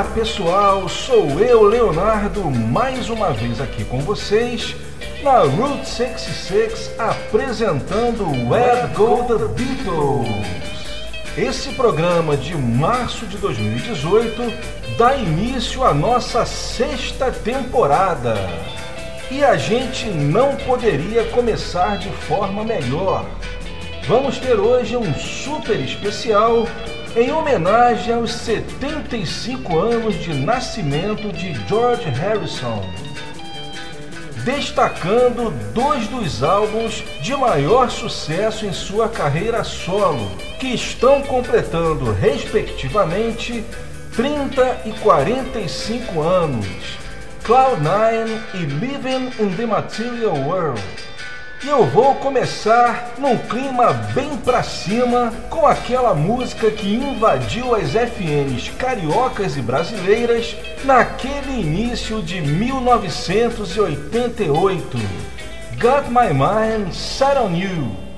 Olá pessoal, sou eu, Leonardo, mais uma vez aqui com vocês na Route 66 apresentando Where Go the Beatles. Esse programa de março de 2018 dá início à nossa sexta temporada. E a gente não poderia começar de forma melhor. Vamos ter hoje um super especial em homenagem aos 75 anos de nascimento de George Harrison, destacando dois dos álbuns de maior sucesso em sua carreira solo, que estão completando, respectivamente, 30 e 45 anos, Cloud9 e Living in the Material World. E eu vou começar num clima bem pra cima com aquela música que invadiu as FMs cariocas e brasileiras naquele início de 1988. Got My Mind Set on You.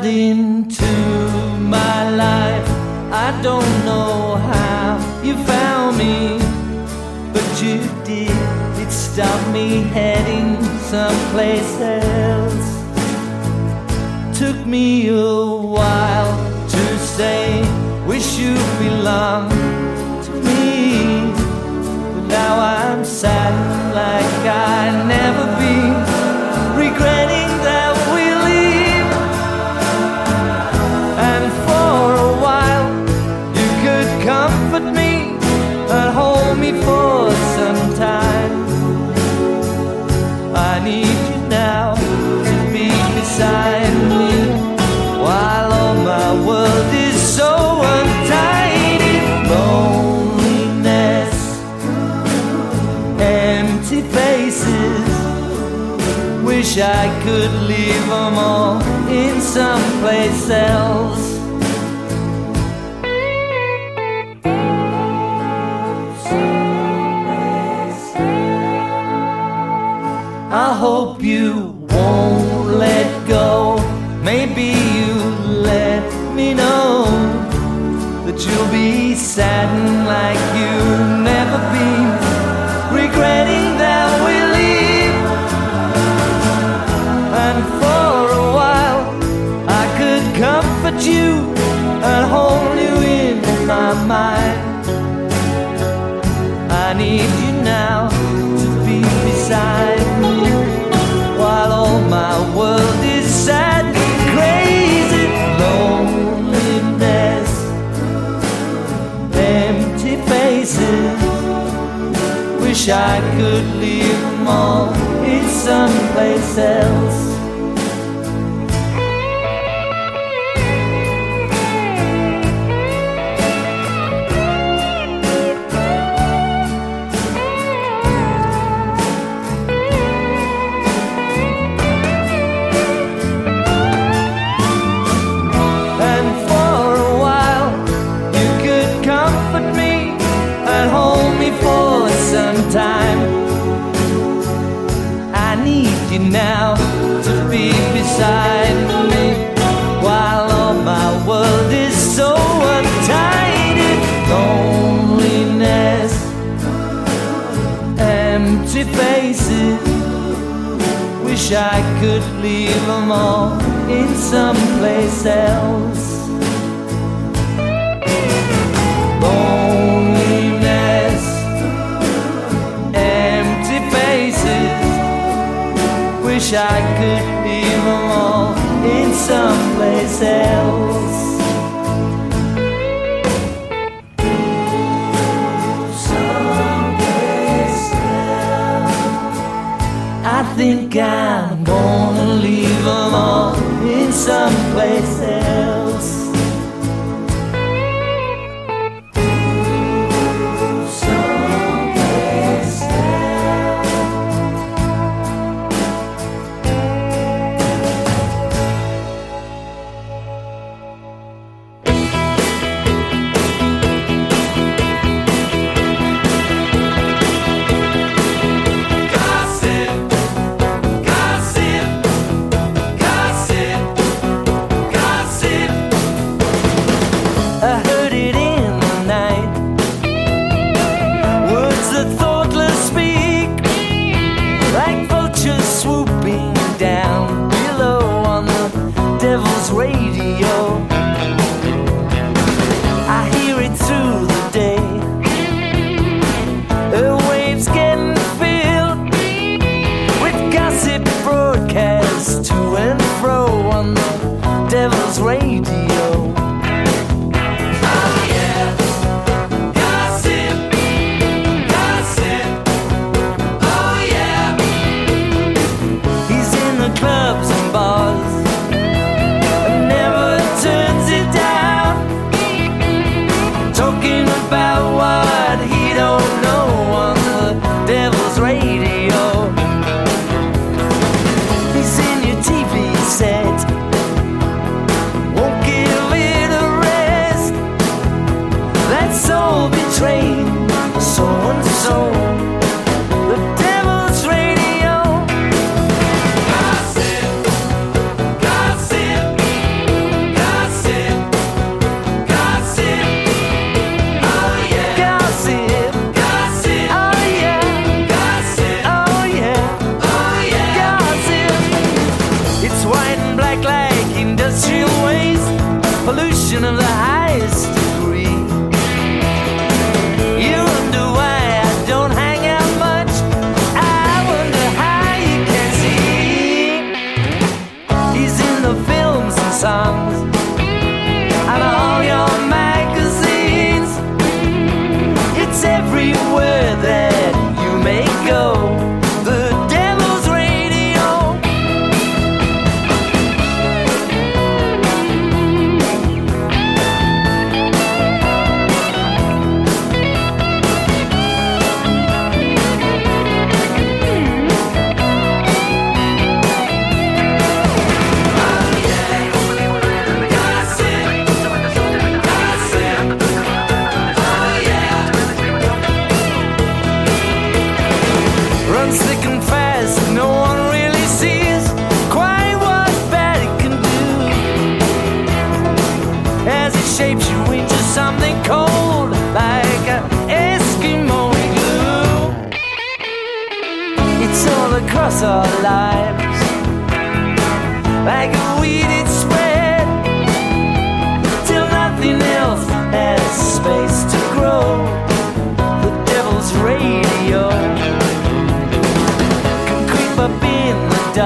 got into my life. I don't know how you found me, but you did. It stopped me heading someplace else. Took me a while to say, Wish you belonged to me. But now I'm sad like I never. I could leave them all in someplace else. I hope you won't let go. Maybe you let me know that you'll be saddened like someplace else. wish I could leave them all in someplace else. Loneliness, empty faces. Wish I could leave them all in someplace else.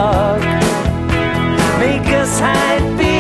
Dark, make us hide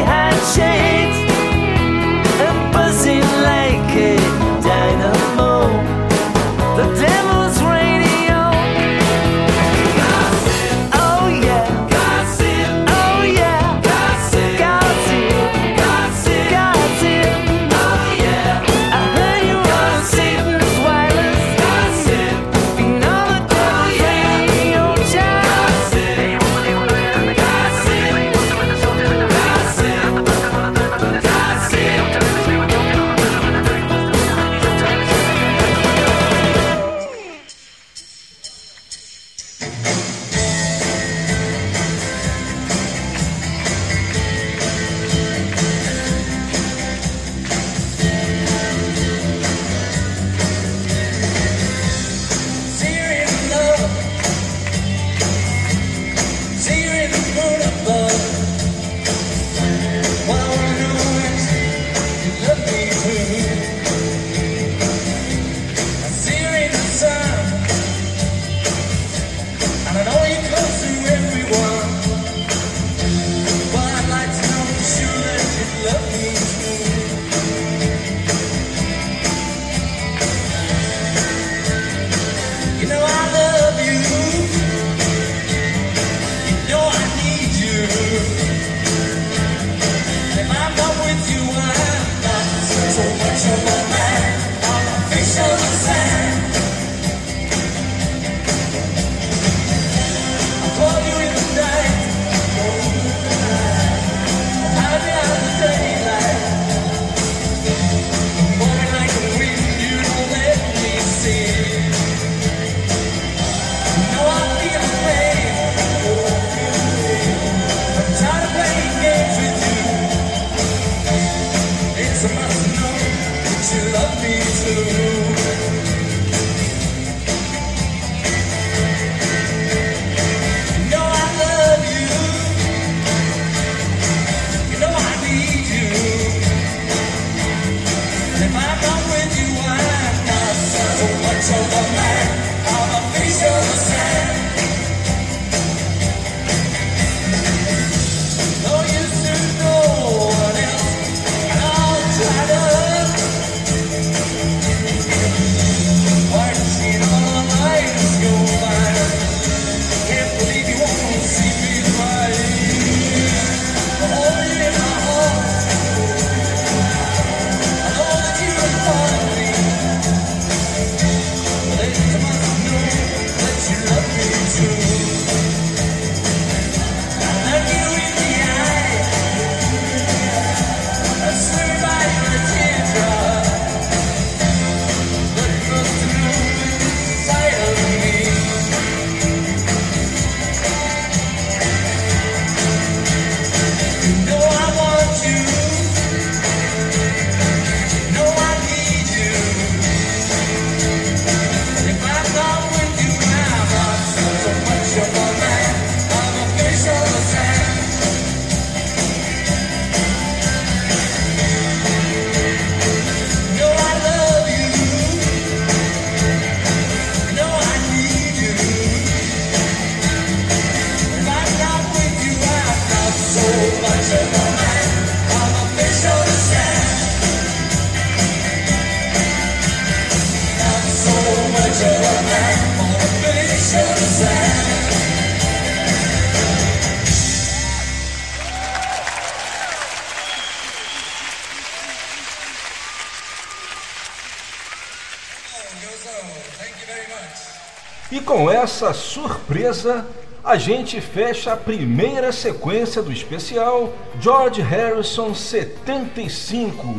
surpresa, a gente fecha a primeira sequência do especial George Harrison 75.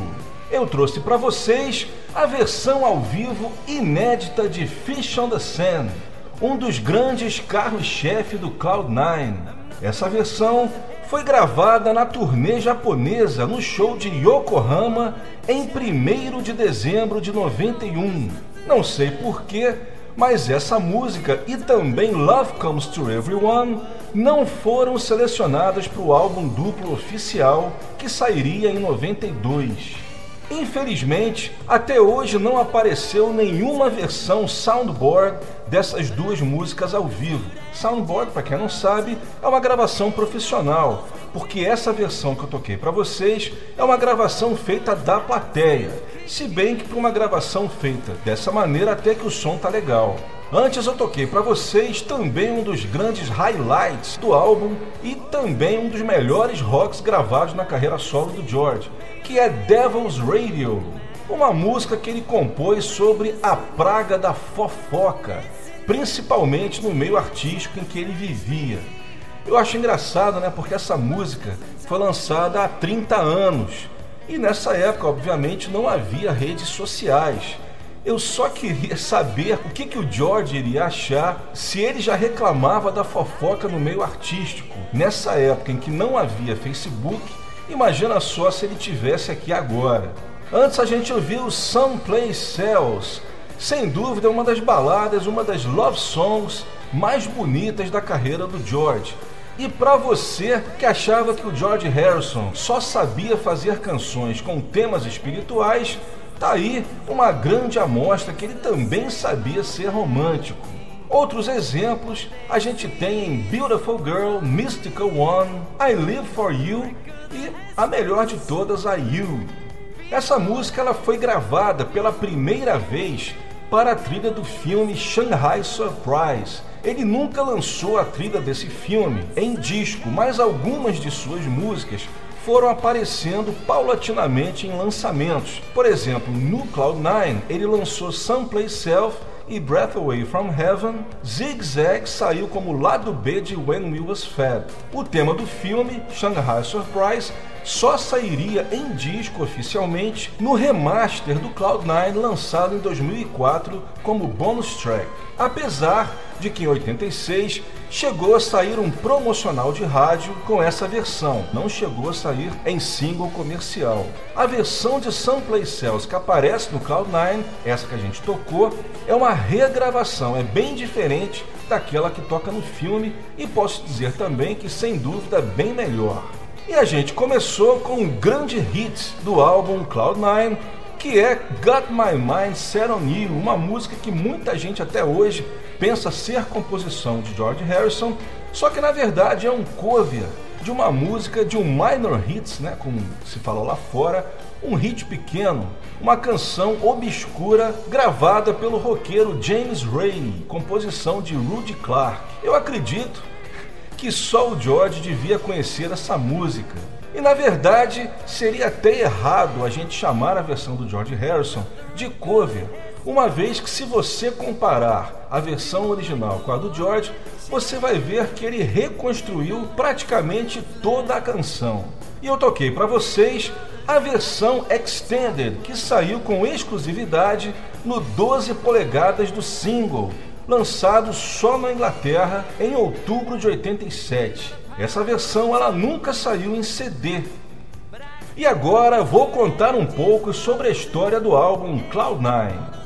Eu trouxe para vocês a versão ao vivo inédita de Fish on the Sand, um dos grandes carros-chefe do Cloud9. Essa versão foi gravada na turnê japonesa no show de Yokohama em 1 de dezembro de 91. Não sei porquê, mas essa música e também Love Comes to Everyone não foram selecionadas para o álbum duplo oficial que sairia em 92. Infelizmente, até hoje não apareceu nenhuma versão soundboard dessas duas músicas ao vivo. Soundboard, para quem não sabe, é uma gravação profissional, porque essa versão que eu toquei para vocês é uma gravação feita da plateia. Se bem que para uma gravação feita dessa maneira até que o som tá legal. Antes eu toquei para vocês também um dos grandes highlights do álbum e também um dos melhores rocks gravados na carreira solo do George, que é Devil's Radio, uma música que ele compôs sobre a praga da fofoca, principalmente no meio artístico em que ele vivia. Eu acho engraçado, né, porque essa música foi lançada há 30 anos e nessa época, obviamente, não havia redes sociais. Eu só queria saber o que, que o George iria achar se ele já reclamava da fofoca no meio artístico. Nessa época em que não havia Facebook, imagina só se ele tivesse aqui agora. Antes a gente ouviu Someplace Cells, sem dúvida uma das baladas, uma das love songs mais bonitas da carreira do George. E para você que achava que o George Harrison só sabia fazer canções com temas espirituais, Tá aí uma grande amostra que ele também sabia ser romântico. Outros exemplos a gente tem em Beautiful Girl, Mystical One, I Live For You e a melhor de todas, a You. Essa música ela foi gravada pela primeira vez para a trilha do filme Shanghai Surprise. Ele nunca lançou a trilha desse filme em disco, mas algumas de suas músicas foram aparecendo paulatinamente em lançamentos. Por exemplo, no Cloud9 ele lançou Someplace Self e Breath Away from Heaven, Zig Zag saiu como lado B de When We Was Fed. O tema do filme, Shanghai Surprise, só sairia em disco oficialmente no remaster do Cloud9 lançado em 2004 como bonus track. Apesar de que em 86 chegou a sair um promocional de rádio com essa versão, não chegou a sair em single comercial. A versão de Someplace Cells que aparece no Cloud9, essa que a gente tocou, é uma regravação, é bem diferente daquela que toca no filme e posso dizer também que sem dúvida bem melhor. E a gente começou com um grande hit do álbum Cloud9, que é Got My Mind Set On You, uma música que muita gente até hoje pensa ser composição de George Harrison, só que na verdade é um cover de uma música de um minor hits, né, como se falou lá fora, um hit pequeno, uma canção obscura gravada pelo roqueiro James Ray, composição de Rudy Clark. Eu acredito que só o George devia conhecer essa música. E na verdade, seria até errado a gente chamar a versão do George Harrison de cover, uma vez que se você comparar a versão original com a do George, você vai ver que ele reconstruiu praticamente toda a canção. E eu toquei para vocês a versão extended que saiu com exclusividade no 12 polegadas do single, lançado só na Inglaterra em outubro de 87. Essa versão ela nunca saiu em CD. E agora vou contar um pouco sobre a história do álbum Cloud9.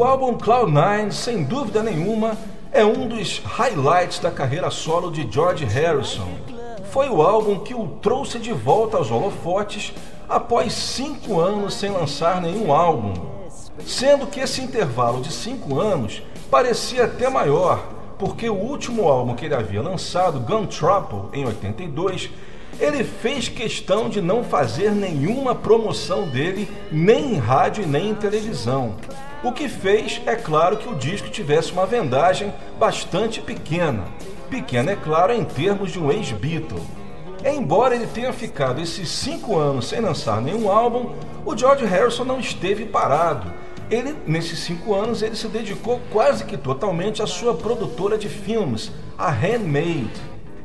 O álbum Cloud9, sem dúvida nenhuma, é um dos highlights da carreira solo de George Harrison. Foi o álbum que o trouxe de volta aos holofotes após cinco anos sem lançar nenhum álbum. Sendo que esse intervalo de cinco anos parecia até maior, porque o último álbum que ele havia lançado, Gun Trouble, em 82, ele fez questão de não fazer nenhuma promoção dele, nem em rádio nem em televisão. O que fez, é claro, que o disco tivesse uma vendagem bastante pequena. Pequena, é claro, em termos de um ex-Beatle. Embora ele tenha ficado esses cinco anos sem lançar nenhum álbum, o George Harrison não esteve parado. Ele, nesses cinco anos, ele se dedicou quase que totalmente à sua produtora de filmes, a Handmade.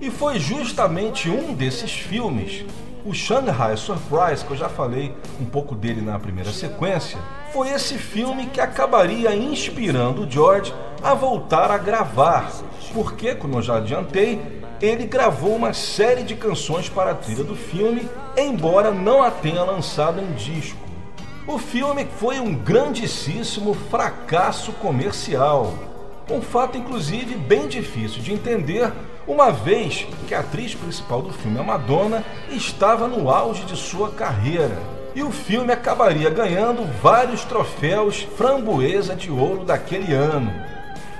E foi justamente um desses filmes, o Shanghai Surprise, que eu já falei um pouco dele na primeira sequência, foi esse filme que acabaria inspirando George a voltar a gravar, porque, como eu já adiantei, ele gravou uma série de canções para a trilha do filme, embora não a tenha lançado em disco. O filme foi um grandíssimo fracasso comercial. Um fato, inclusive, bem difícil de entender, uma vez que a atriz principal do filme, a Madonna, estava no auge de sua carreira. E o filme acabaria ganhando vários troféus framboesa de ouro daquele ano.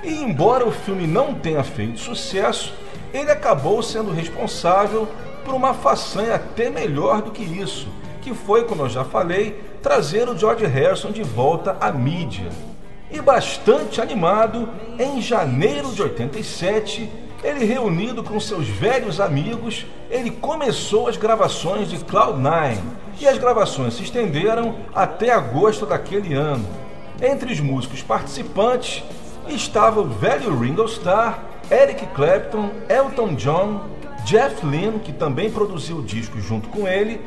E embora o filme não tenha feito sucesso, ele acabou sendo responsável por uma façanha até melhor do que isso, que foi, como eu já falei, trazer o George Harrison de volta à mídia. E bastante animado, em janeiro de 87, ele reunido com seus velhos amigos, ele começou as gravações de Cloud9, e as gravações se estenderam até agosto daquele ano. Entre os músicos participantes estava o velho Ringo Starr, Eric Clapton, Elton John, Jeff Lynne, que também produziu o disco junto com ele,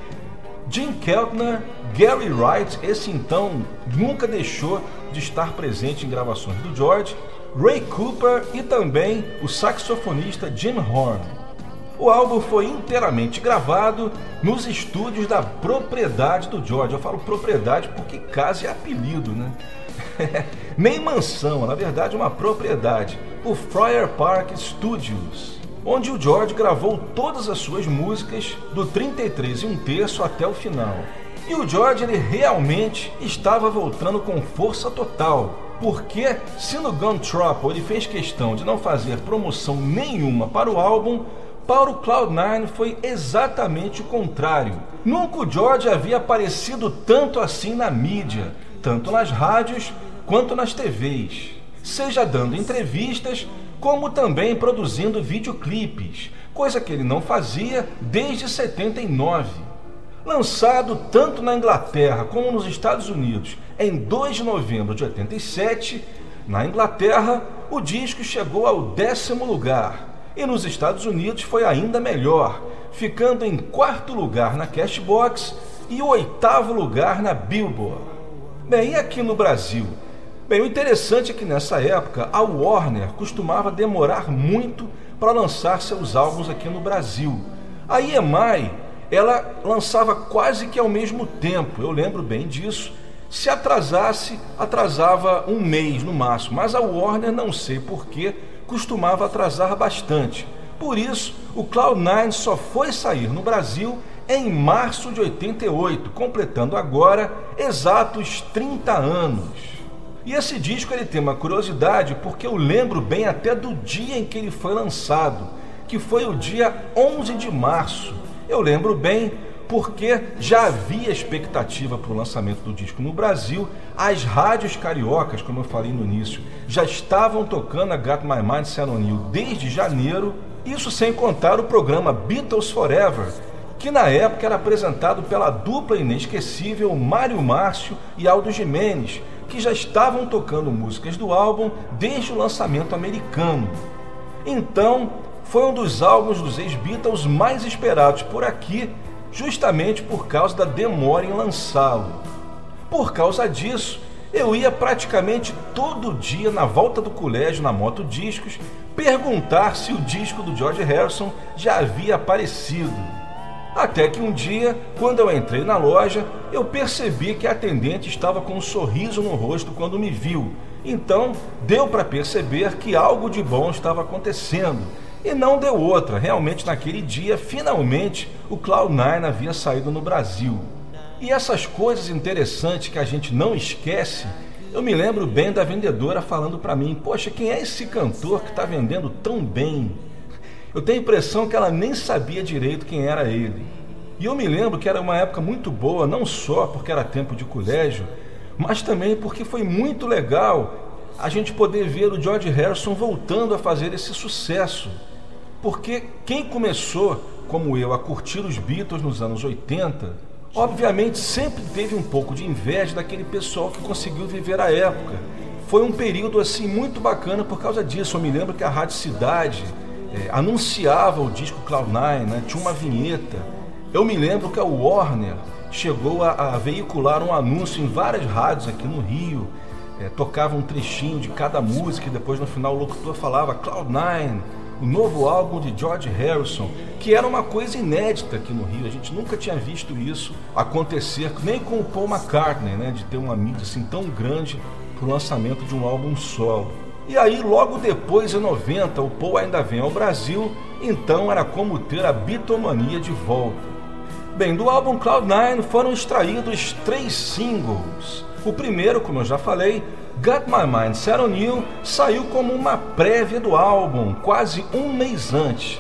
Jim Keltner, Gary Wright, esse então nunca deixou de estar presente em gravações do George, Ray Cooper e também o saxofonista Jim Horn. O álbum foi inteiramente gravado nos estúdios da propriedade do George. Eu falo propriedade porque casa é apelido, né? Nem mansão, na verdade uma propriedade, o Friar Park Studios, onde o George gravou todas as suas músicas do 33 e um terço até o final. E o George ele realmente estava voltando com força total, porque se no Gun Trouble ele fez questão de não fazer promoção nenhuma para o álbum, para o Cloud9 foi exatamente o contrário. Nunca o George havia aparecido tanto assim na mídia, tanto nas rádios quanto nas TVs, seja dando entrevistas, como também produzindo videoclipes, coisa que ele não fazia desde 79. Lançado tanto na Inglaterra como nos Estados Unidos em 2 de novembro de 87, na Inglaterra o disco chegou ao décimo lugar e nos Estados Unidos foi ainda melhor, ficando em quarto lugar na Cashbox e oitavo lugar na Billboard. Bem, e aqui no Brasil? Bem, o interessante é que nessa época a Warner costumava demorar muito para lançar seus álbuns aqui no Brasil. A EMI, ela lançava quase que ao mesmo tempo, eu lembro bem disso. Se atrasasse, atrasava um mês no máximo, mas a Warner, não sei porquê, costumava atrasar bastante. Por isso, o Cloud9 só foi sair no Brasil em março de 88, completando agora exatos 30 anos. E esse disco ele tem uma curiosidade porque eu lembro bem até do dia em que ele foi lançado, que foi o dia 11 de março. Eu lembro bem porque já havia expectativa para o lançamento do disco no Brasil. As rádios cariocas, como eu falei no início, já estavam tocando a Got My Mind Set On You desde janeiro. Isso sem contar o programa Beatles Forever, que na época era apresentado pela dupla inesquecível Mário Márcio e Aldo Jimenez, que já estavam tocando músicas do álbum desde o lançamento americano. Então, foi um dos álbuns dos ex-Beatles mais esperados por aqui, justamente por causa da demora em lançá-lo. Por causa disso, eu ia praticamente todo dia na volta do colégio na Moto Discos perguntar se o disco do George Harrison já havia aparecido. Até que um dia, quando eu entrei na loja, eu percebi que a atendente estava com um sorriso no rosto quando me viu. Então, deu para perceber que algo de bom estava acontecendo. E não deu outra. Realmente, naquele dia, finalmente, o Cloud9 havia saído no Brasil. E essas coisas interessantes que a gente não esquece, eu me lembro bem da vendedora falando para mim: Poxa, quem é esse cantor que está vendendo tão bem? Eu tenho a impressão que ela nem sabia direito quem era ele. E eu me lembro que era uma época muito boa, não só porque era tempo de colégio, mas também porque foi muito legal a gente poder ver o George Harrison voltando a fazer esse sucesso. Porque quem começou, como eu, a curtir os Beatles nos anos 80, obviamente sempre teve um pouco de inveja daquele pessoal que conseguiu viver a época. Foi um período assim muito bacana por causa disso. Eu me lembro que a Rádio Cidade é, anunciava o disco Cloud9, né? tinha uma vinheta. Eu me lembro que a Warner chegou a, a veicular um anúncio em várias rádios aqui no Rio. É, tocava um trechinho de cada música e depois no final o locutor falava Cloud9, o novo álbum de George Harrison, que era uma coisa inédita aqui no Rio. A gente nunca tinha visto isso acontecer, nem com o Paul McCartney, né, de ter uma mídia assim tão grande para o lançamento de um álbum solo. E aí, logo depois, em 90, o Paul ainda vem ao Brasil, então era como ter a bitomania de volta. Bem, do álbum Cloud9 foram extraídos três singles. O primeiro, como eu já falei, Got My Mind Set On You, saiu como uma prévia do álbum, quase um mês antes.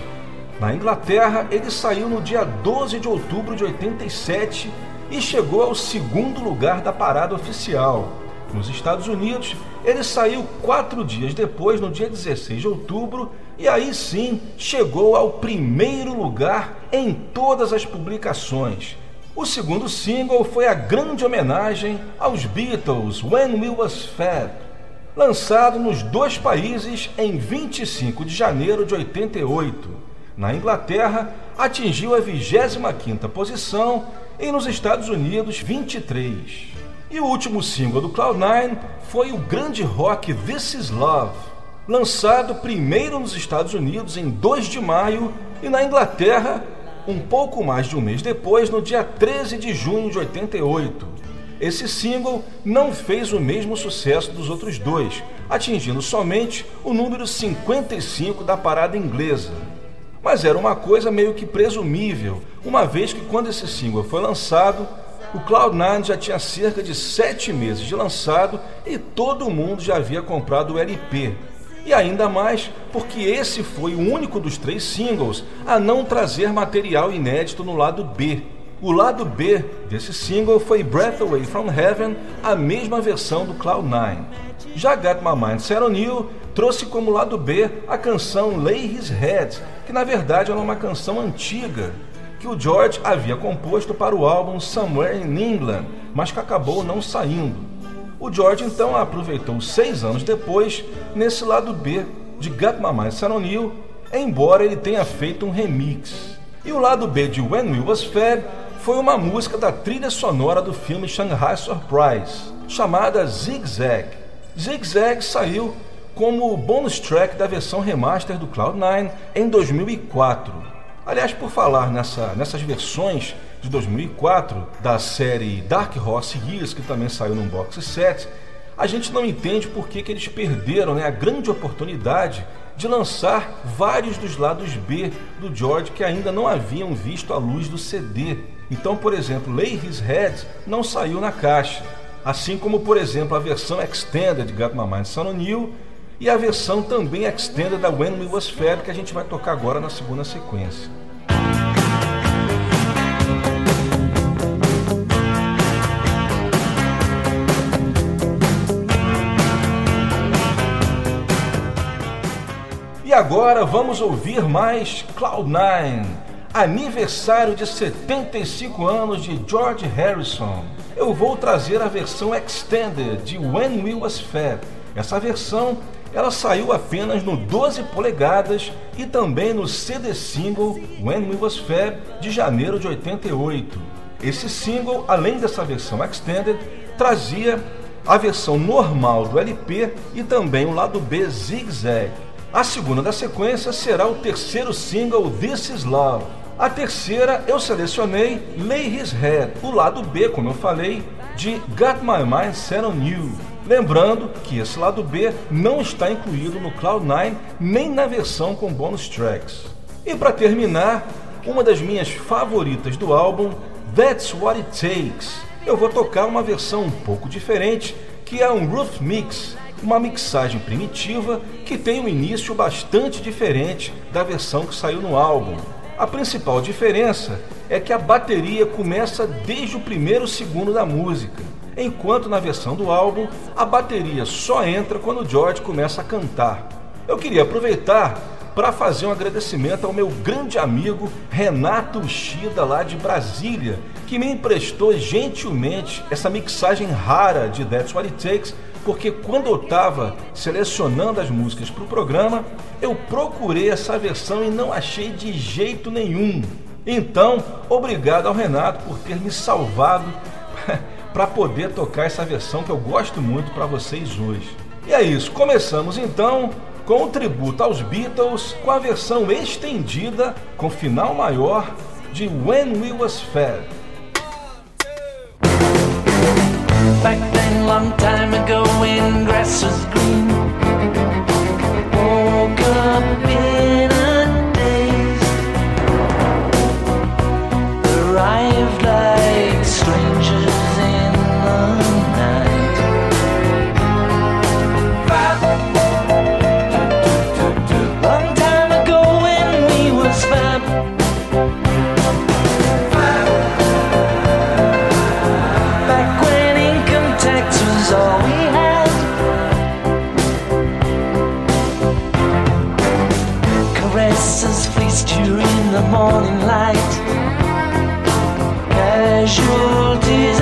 Na Inglaterra, ele saiu no dia 12 de outubro de 87 e chegou ao segundo lugar da parada oficial. Nos Estados Unidos, ele saiu quatro dias depois, no dia 16 de outubro, e aí sim chegou ao primeiro lugar em todas as publicações. O segundo single foi a grande homenagem aos Beatles When We Was Fab, lançado nos dois países em 25 de janeiro de 88. Na Inglaterra, atingiu a 25ª posição e nos Estados Unidos 23. E o último single do Cloud9 foi o grande rock This Is Love, lançado primeiro nos Estados Unidos em 2 de maio e na Inglaterra um pouco mais de um mês depois, no dia 13 de junho de 88. Esse single não fez o mesmo sucesso dos outros dois, atingindo somente o número 55 da parada inglesa. Mas era uma coisa meio que presumível, uma vez que quando esse single foi lançado, o Cloud9 já tinha cerca de sete meses de lançado e todo mundo já havia comprado o LP. E ainda mais porque esse foi o único dos três singles a não trazer material inédito no lado B. O lado B desse single foi Breath Away from Heaven, a mesma versão do Cloud9. Já Got My Mind Set On You trouxe como lado B a canção Lay His Head, que na verdade era uma canção antiga que o George havia composto para o álbum Somewhere in England, mas que acabou não saindo. O George então aproveitou seis anos depois nesse lado B de Got My Mind Set On You, embora ele tenha feito um remix. E o lado B de When We Was Fed foi uma música da trilha sonora do filme Shanghai Surprise, chamada Zig Zag. Zig Zag saiu como bonus track da versão remaster do Cloud9 em 2004. Aliás, por falar nessa, nessas versões de 2004 da série Dark Horse Years, que também saiu num box set, a gente não entende por que, que eles perderam né, a grande oportunidade de lançar vários dos lados B do George que ainda não haviam visto a luz do CD. Então, por exemplo, Lay His Head não saiu na caixa, assim como, por exemplo, a versão extended de Got My Mind on You e a versão também extended da When We Was Fed que a gente vai tocar agora na segunda sequência. Agora vamos ouvir mais Cloud9, aniversário de 75 anos de George Harrison. Eu vou trazer a versão extended de When We Was Fed. Essa versão ela saiu apenas no 12 polegadas e também no CD single When We Was Fab de janeiro de 88. Esse single, além dessa versão extended, trazia a versão normal do LP e também o lado B Zig Zag. A segunda da sequência será o terceiro single This Is Love. A terceira eu selecionei Lay His Head, o lado B, como eu falei, de Got My Mind Set On You. Lembrando que esse lado B não está incluído no Cloud9 nem na versão com bonus tracks. E para terminar, uma das minhas favoritas do álbum, That's What It Takes. Eu vou tocar uma versão um pouco diferente, que é um Roof Mix, uma mixagem primitiva que tem um início bastante diferente da versão que saiu no álbum. A principal diferença é que a bateria começa desde o primeiro segundo da música, enquanto na versão do álbum a bateria só entra quando George começa a cantar. Eu queria aproveitar para fazer um agradecimento ao meu grande amigo Renato Ushida, lá de Brasília, que me emprestou gentilmente essa mixagem rara de That's What It Takes, porque quando eu estava selecionando as músicas para o programa, eu procurei essa versão e não achei de jeito nenhum. Então, obrigado ao Renato por ter me salvado para poder tocar essa versão que eu gosto muito para vocês hoje. E é isso, começamos então com o tributo aos Beatles com a versão estendida com final maior de When We Was Fed. Back then, long time ago, when grass was green. Woke up in Caresses fleeced you in the morning light. Casualties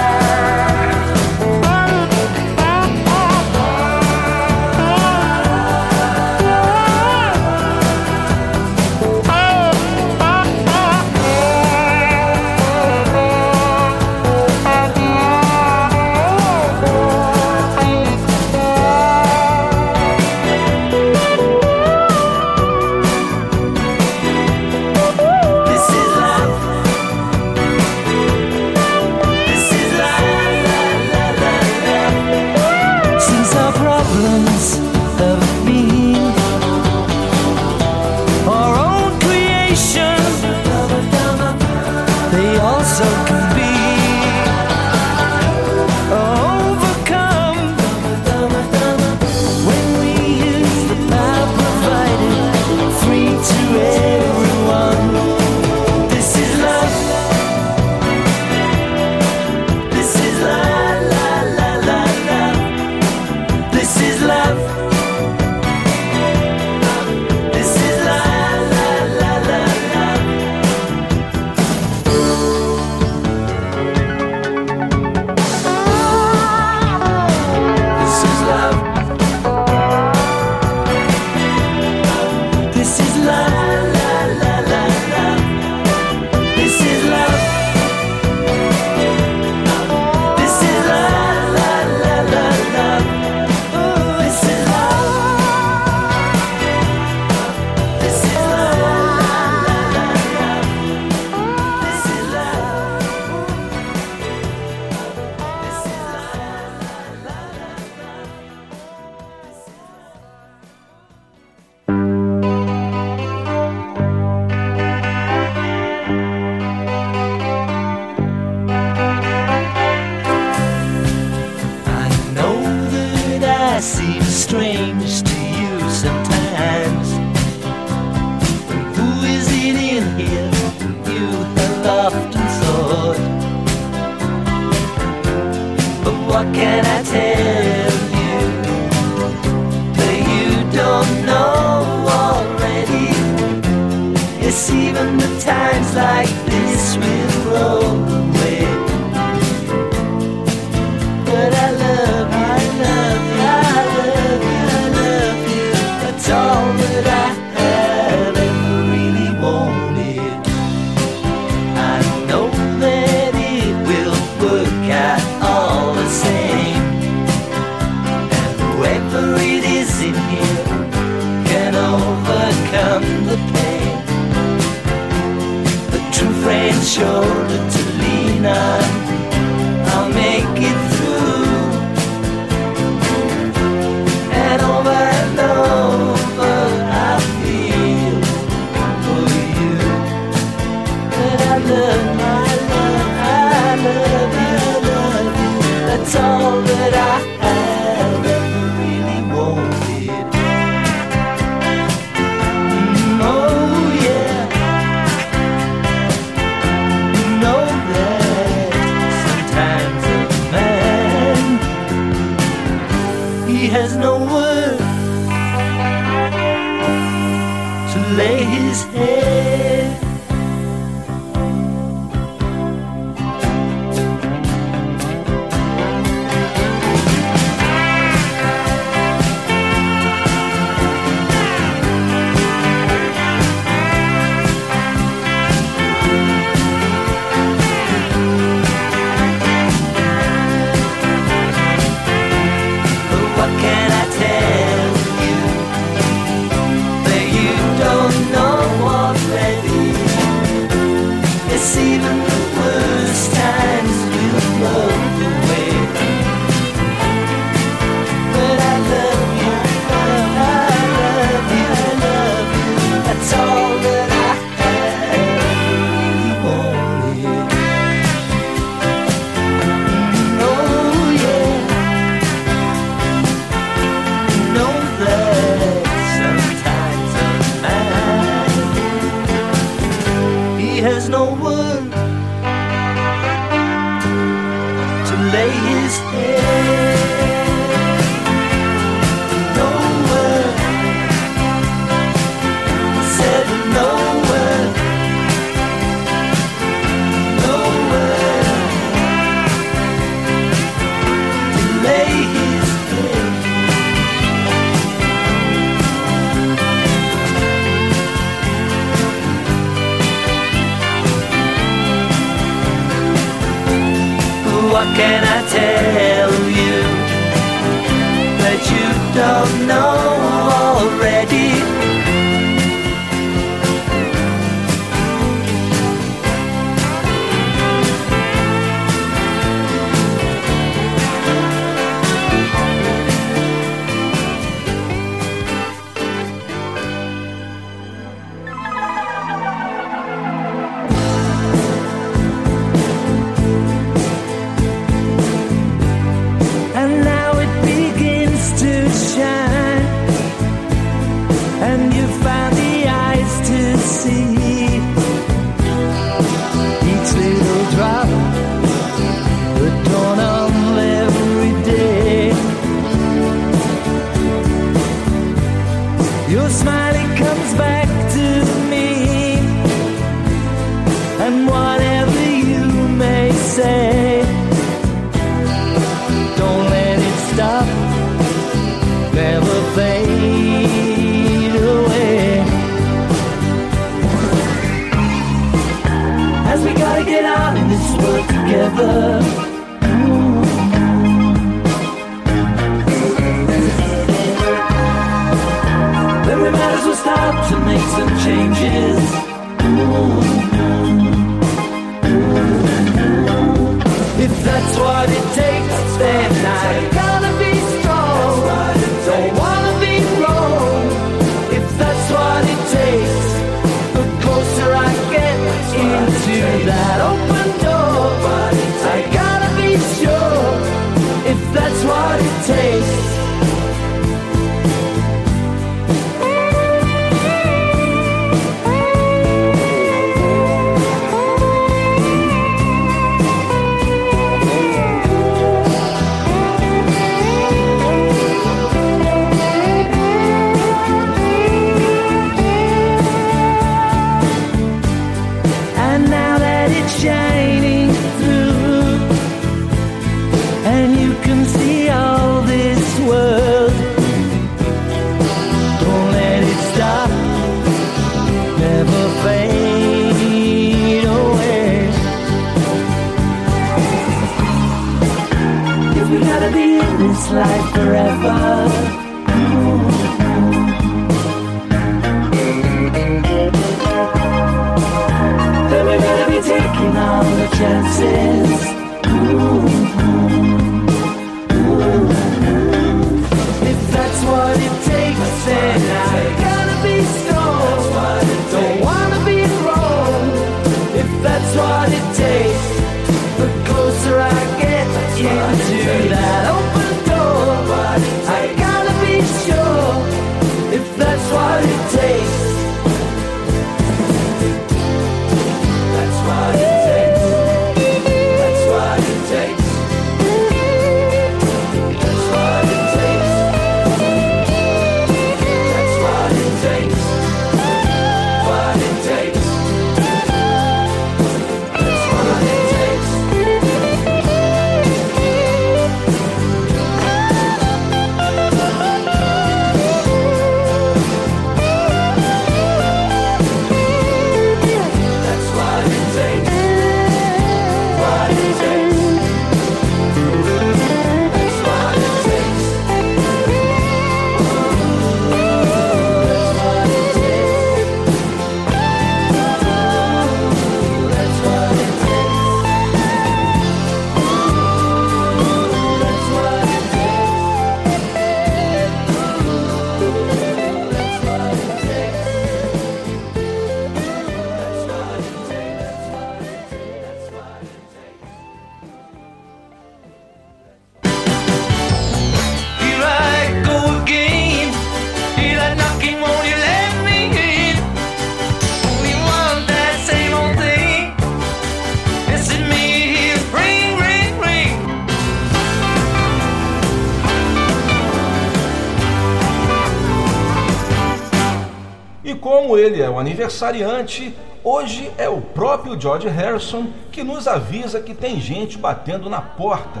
o aniversariante, hoje é o próprio George Harrison que nos avisa que tem gente batendo na porta.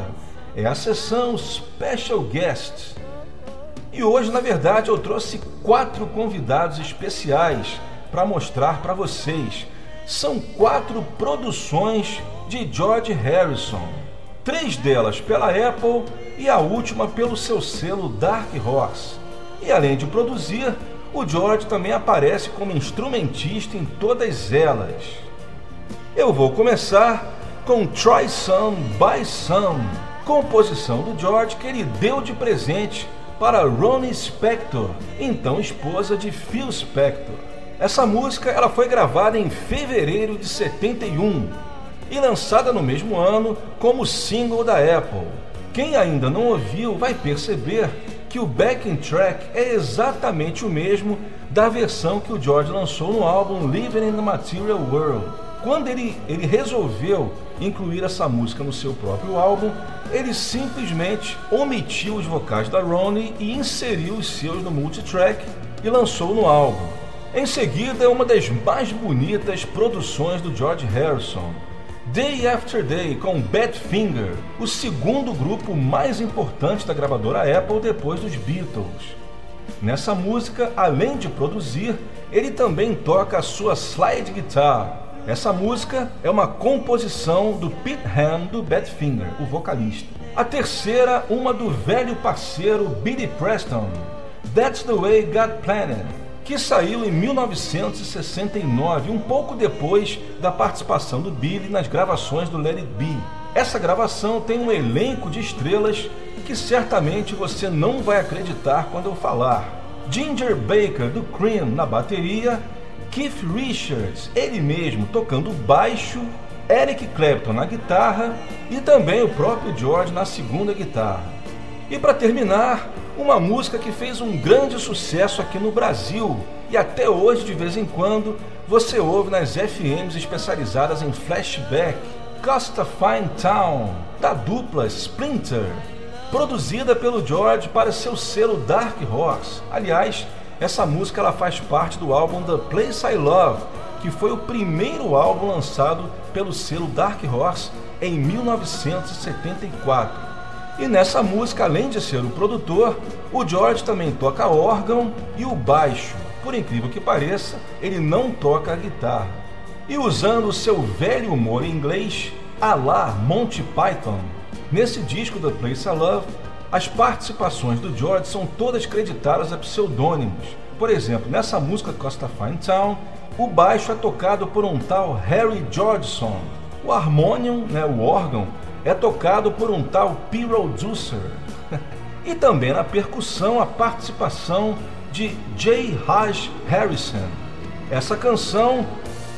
É a sessão Special Guests. E hoje, na verdade, eu trouxe quatro convidados especiais para mostrar para vocês. São quatro produções de George Harrison. Três delas pela Apple e a última pelo seu selo Dark Horse. E além de produzir, o George também aparece como instrumentista em todas elas. Eu vou começar com Try Some by Some, composição do George que ele deu de presente para Ronnie Spector, então esposa de Phil Spector. Essa música ela foi gravada em fevereiro de 71 e lançada no mesmo ano como single da Apple. Quem ainda não ouviu vai perceber que o backing track é exatamente o mesmo da versão que o George lançou no álbum Living in the Material World. Quando ele, ele resolveu incluir essa música no seu próprio álbum, ele simplesmente omitiu os vocais da Ronnie e inseriu os seus no multitrack e lançou no álbum. Em seguida, é uma das mais bonitas produções do George Harrison, Day After Day com Badfinger, o segundo grupo mais importante da gravadora Apple depois dos Beatles. Nessa música, além de produzir, ele também toca a sua slide guitar. Essa música é uma composição do Pete Ham do Badfinger, o vocalista. A terceira, uma do velho parceiro Billy Preston, That's the Way God Planned, que saiu em 1969, um pouco depois da participação do Billy nas gravações do Let It Be. Essa gravação tem um elenco de estrelas que certamente você não vai acreditar quando eu falar. Ginger Baker do Cream na bateria, Keith Richards, ele mesmo tocando baixo, Eric Clapton na guitarra e também o próprio George na segunda guitarra. E para terminar, uma música que fez um grande sucesso aqui no Brasil e até hoje, de vez em quando, você ouve nas FMs especializadas em flashback, Costa Fine Town, da dupla Splinter, produzida pelo George para seu selo Dark Horse. Aliás, essa música ela faz parte do álbum The Place I Love, que foi o primeiro álbum lançado pelo selo Dark Horse em 1974. E nessa música, além de ser o produtor, o George também toca órgão e o baixo. Por incrível que pareça, ele não toca a guitarra. E usando o seu velho humor em inglês, a lá Monty Python, nesse disco The Place I Love, As participações do George são todas creditadas a pseudônimos. Por exemplo, nessa música Costa Fine Town, o baixo é tocado por um tal Harry Georgeson. O harmonium, né, o órgão, é tocado por um tal Piro Dusser. e também na percussão a participação de J. Raj Harrison. Essa canção,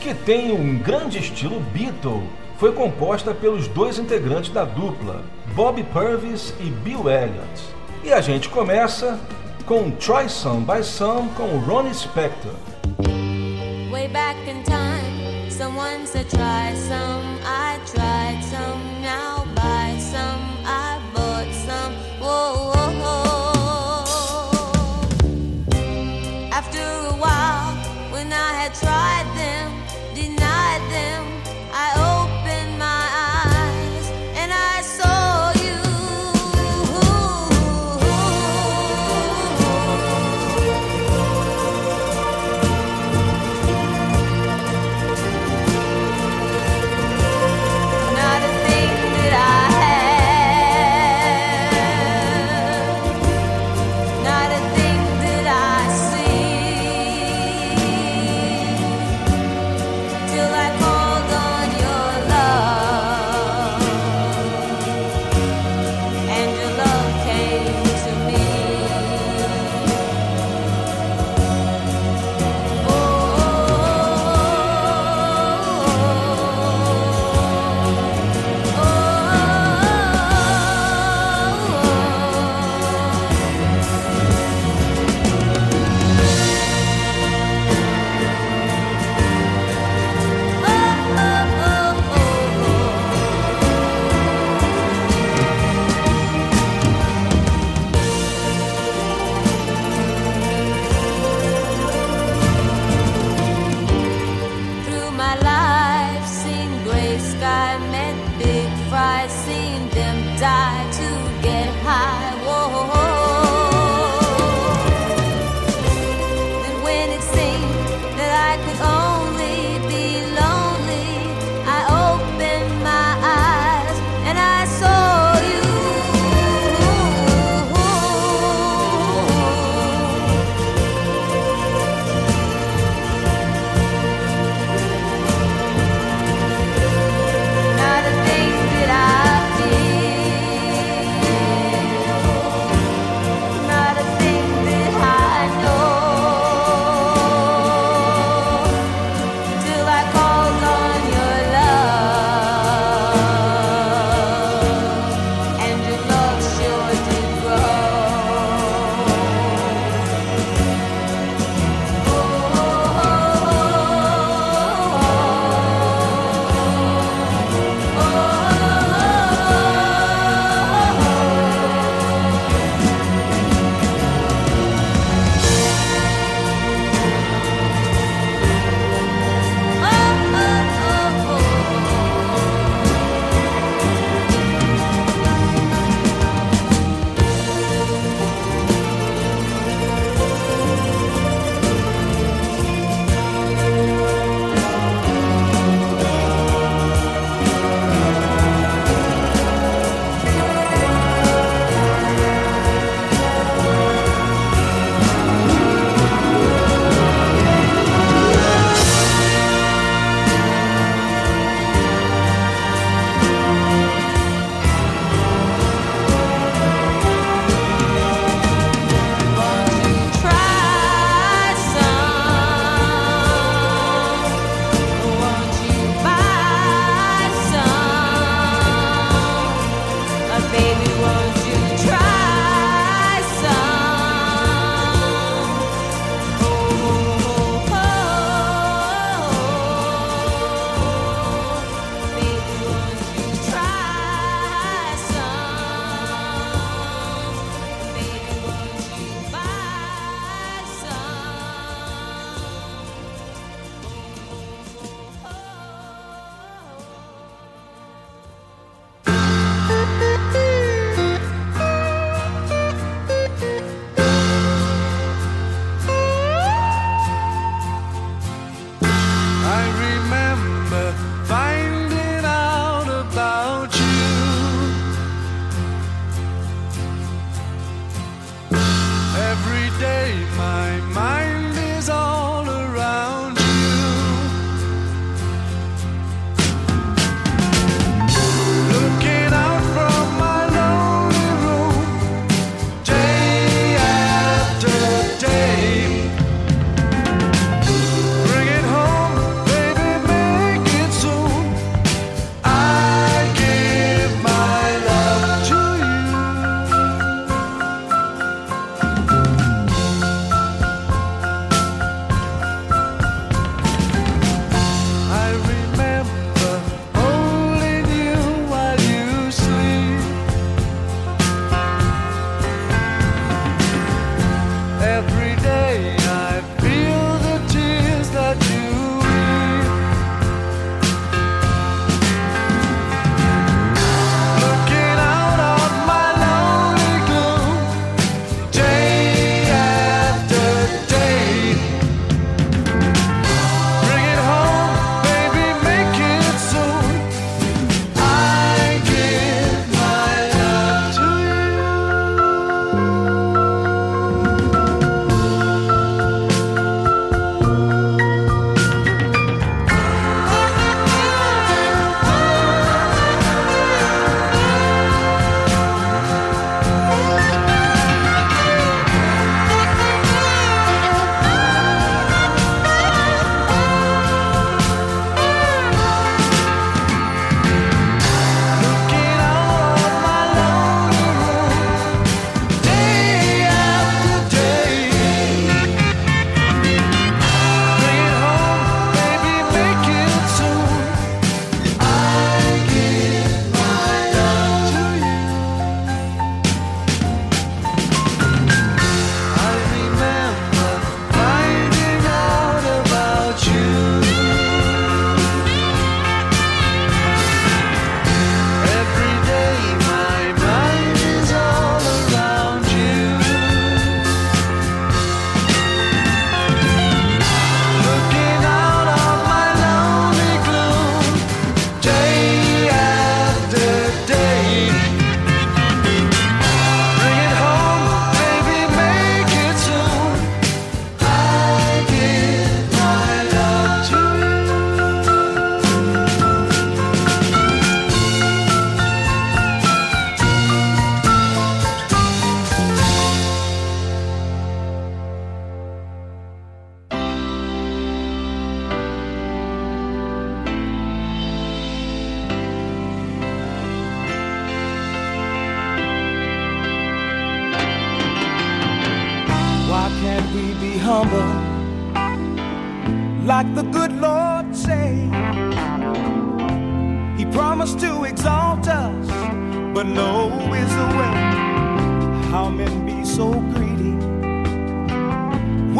que tem um grande estilo Beatle, foi composta pelos dois integrantes da dupla, Bob Purvis e Bill Elliott. E a gente começa com Try Some by Some com Ronnie Spector. Way back in time, someone said try some, I tried some, now buy some, I bought some. After a while, when I had tried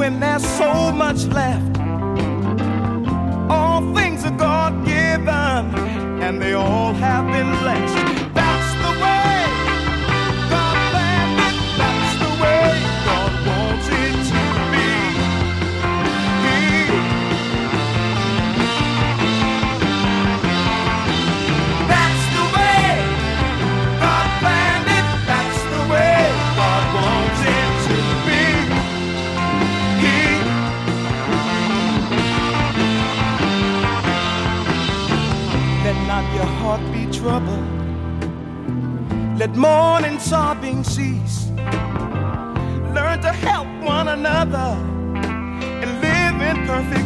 when there's so much left. All things are God given, and they all have been blessed. trouble. Let mourning sobbing cease. Learn to help one another and live in perfect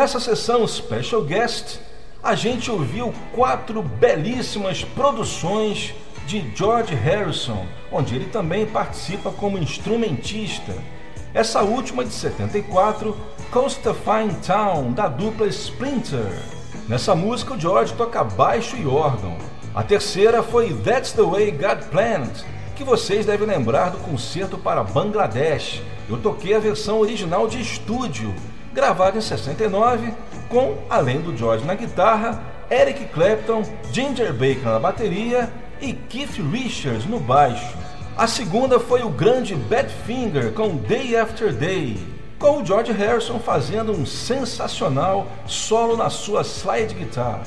nessa sessão Special Guest, a gente ouviu quatro belíssimas produções de George Harrison, onde ele também participa como instrumentista. Essa última de 74, Costa Fine Town, da dupla Splinter. Nessa música, o George toca baixo e órgão. A terceira foi That's the Way God Planned, que vocês devem lembrar do concerto para Bangladesh. Eu toquei a versão original de estúdio, gravada em 69, com, além do George na guitarra, Eric Clapton, Ginger Baker na bateria e Keith Richards no baixo. A segunda foi o grande Badfinger com Day After Day, com o George Harrison fazendo um sensacional solo na sua slide guitar.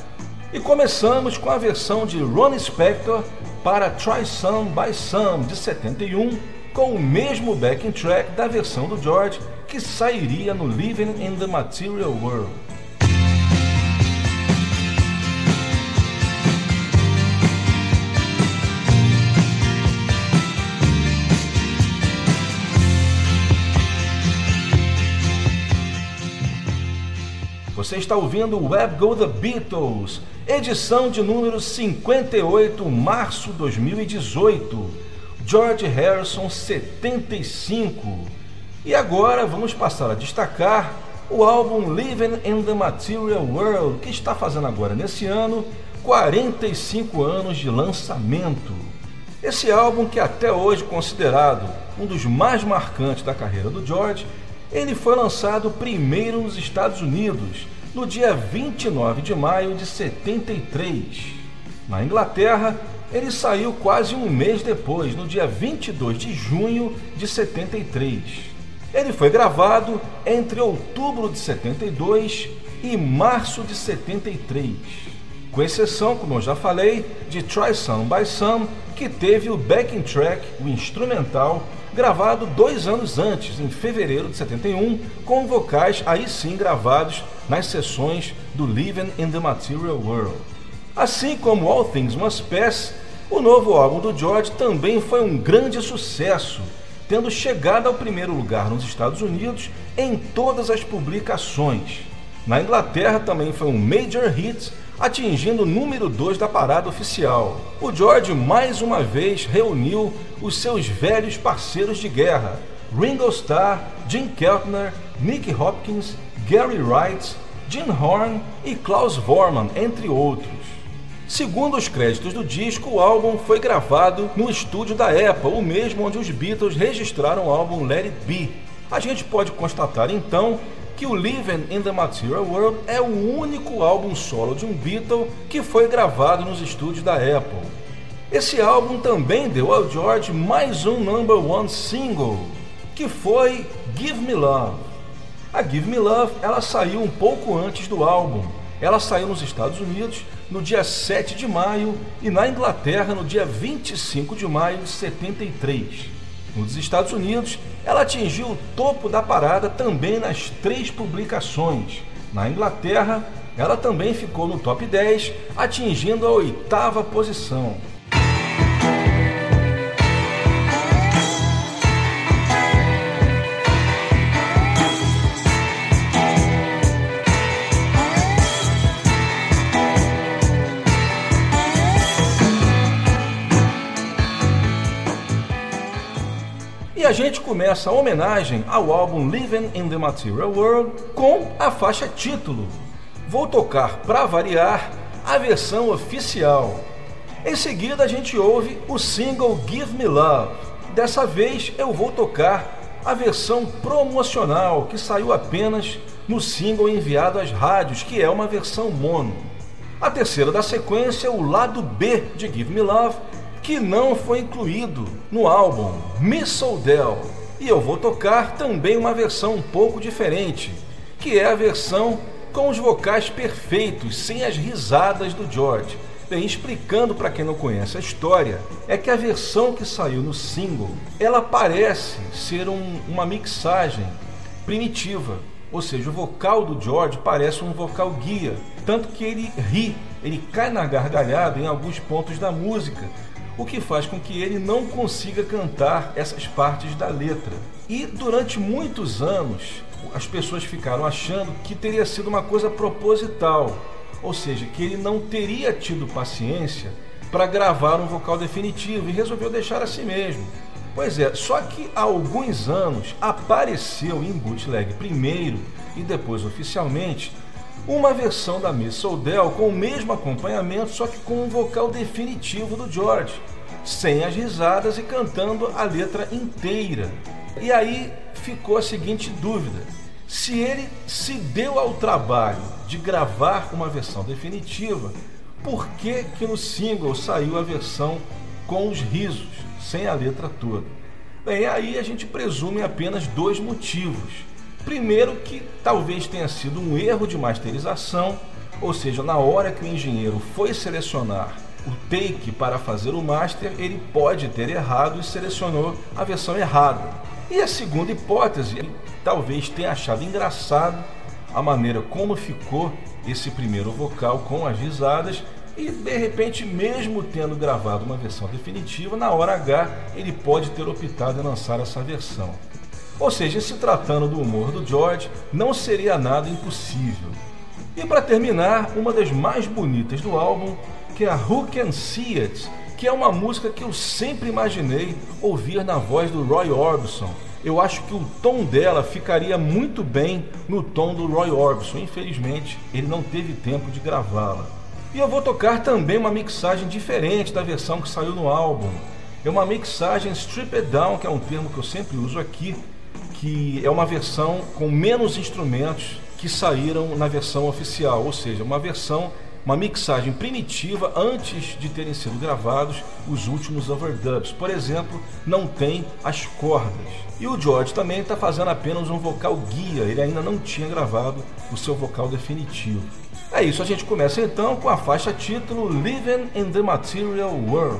E começamos com a versão de Ronnie Spector para Try Some by Some de 71, com o mesmo backing track da versão do George que sairia no Living in the Material World. Você está ouvindo o Web Go The Beatles, edição de número 58, março 2018. George Harrison 75. E agora vamos passar a destacar o álbum Living in the Material World, que está fazendo agora nesse ano 45 anos de lançamento. Esse álbum, que é até hoje considerado um dos mais marcantes da carreira do George, ele foi lançado primeiro nos Estados Unidos, no dia 29 de maio de 73. Na Inglaterra, ele saiu quase um mês depois, no dia 22 de junho de 73. Ele foi gravado entre outubro de 72 e março de 73, com exceção, como eu já falei, de Try Some by Some, que teve o backing track, o instrumental, gravado dois anos antes, em fevereiro de 71, com vocais aí sim gravados nas sessões do Living in the Material World. Assim como All Things Must Pass, o novo álbum do George também foi um grande sucesso, tendo chegado ao primeiro lugar nos Estados Unidos em todas as publicações. Na Inglaterra também foi um major hit, atingindo o número 2 da parada oficial. O George mais uma vez reuniu os seus velhos parceiros de guerra, Ringo Starr, Jim Keltner, Nick Hopkins, Gary Wright, Jim Horn e Klaus Vormann, entre outros. Segundo os créditos do disco, o álbum foi gravado no estúdio da Apple, o mesmo onde os Beatles registraram o álbum Let It Be. A gente pode constatar então que o Living in the Material World é o único álbum solo de um Beatle que foi gravado nos estúdios da Apple. Esse álbum também deu ao George mais um number one single, que foi Give Me Love. A Give Me Love ela saiu um pouco antes do álbum. Ela saiu nos Estados Unidos no dia 7 de maio e na Inglaterra no dia 25 de maio de 73. Nos Estados Unidos, ela atingiu o topo da parada também nas três publicações. Na Inglaterra, ela também ficou no top 10, atingindo a oitava posição. Gente começa a homenagem ao álbum Living in the Material World com a faixa título. Vou tocar, para variar, a versão oficial. Em seguida, a gente ouve o single Give Me Love. Dessa vez, eu vou tocar a versão promocional que saiu apenas no single enviado às rádios, que é uma versão mono. A terceira da sequência é o lado B de Give Me Love, que não foi incluído no álbum Missodel. E eu vou tocar também uma versão um pouco diferente, que é a versão com os vocais perfeitos, sem as risadas do George. Bem, explicando para quem não conhece a história, é que a versão que saiu no single, ela parece ser um, uma mixagem primitiva, ou seja, o vocal do George parece um vocal guia, tanto que ele ri, ele cai na gargalhada em alguns pontos da música, o que faz com que ele não consiga cantar essas partes da letra. E durante muitos anos, as pessoas ficaram achando que teria sido uma coisa proposital, ou seja, que ele não teria tido paciência para gravar um vocal definitivo e resolveu deixar assim mesmo. Pois é, só que há alguns anos apareceu em bootleg primeiro e depois oficialmente uma versão da Miss Soldel com o mesmo acompanhamento, só que com um vocal definitivo do George, sem as risadas e cantando a letra inteira. E aí ficou a seguinte dúvida: se ele se deu ao trabalho de gravar uma versão definitiva, por que, que no single saiu a versão com os risos, sem a letra toda? Bem, aí a gente presume apenas dois motivos. Primeiro, que talvez tenha sido um erro de masterização, ou seja, na hora que o engenheiro foi selecionar o take para fazer o master, ele pode ter errado e selecionou a versão errada. E a segunda hipótese, ele talvez tenha achado engraçado a maneira como ficou esse primeiro vocal com as risadas e de repente, mesmo tendo gravado uma versão definitiva, na hora H ele pode ter optado em lançar essa versão. Ou seja, se tratando do humor do George, não seria nada impossível. E para terminar, uma das mais bonitas do álbum, que é a Who Can See It, que é uma música que eu sempre imaginei ouvir na voz do Roy Orbison. Eu acho que o tom dela ficaria muito bem no tom do Roy Orbison. Infelizmente, ele não teve tempo de gravá-la. E eu vou tocar também uma mixagem diferente da versão que saiu no álbum. É uma mixagem stripped down, que é um termo que eu sempre uso aqui, que é uma versão com menos instrumentos que saíram na versão oficial, ou seja, uma versão, uma mixagem primitiva antes de terem sido gravados os últimos overdubs. Por exemplo, não tem as cordas. E o George também está fazendo apenas um vocal guia, ele ainda não tinha gravado o seu vocal definitivo. É isso, a gente começa então com a faixa título Living in the Material World.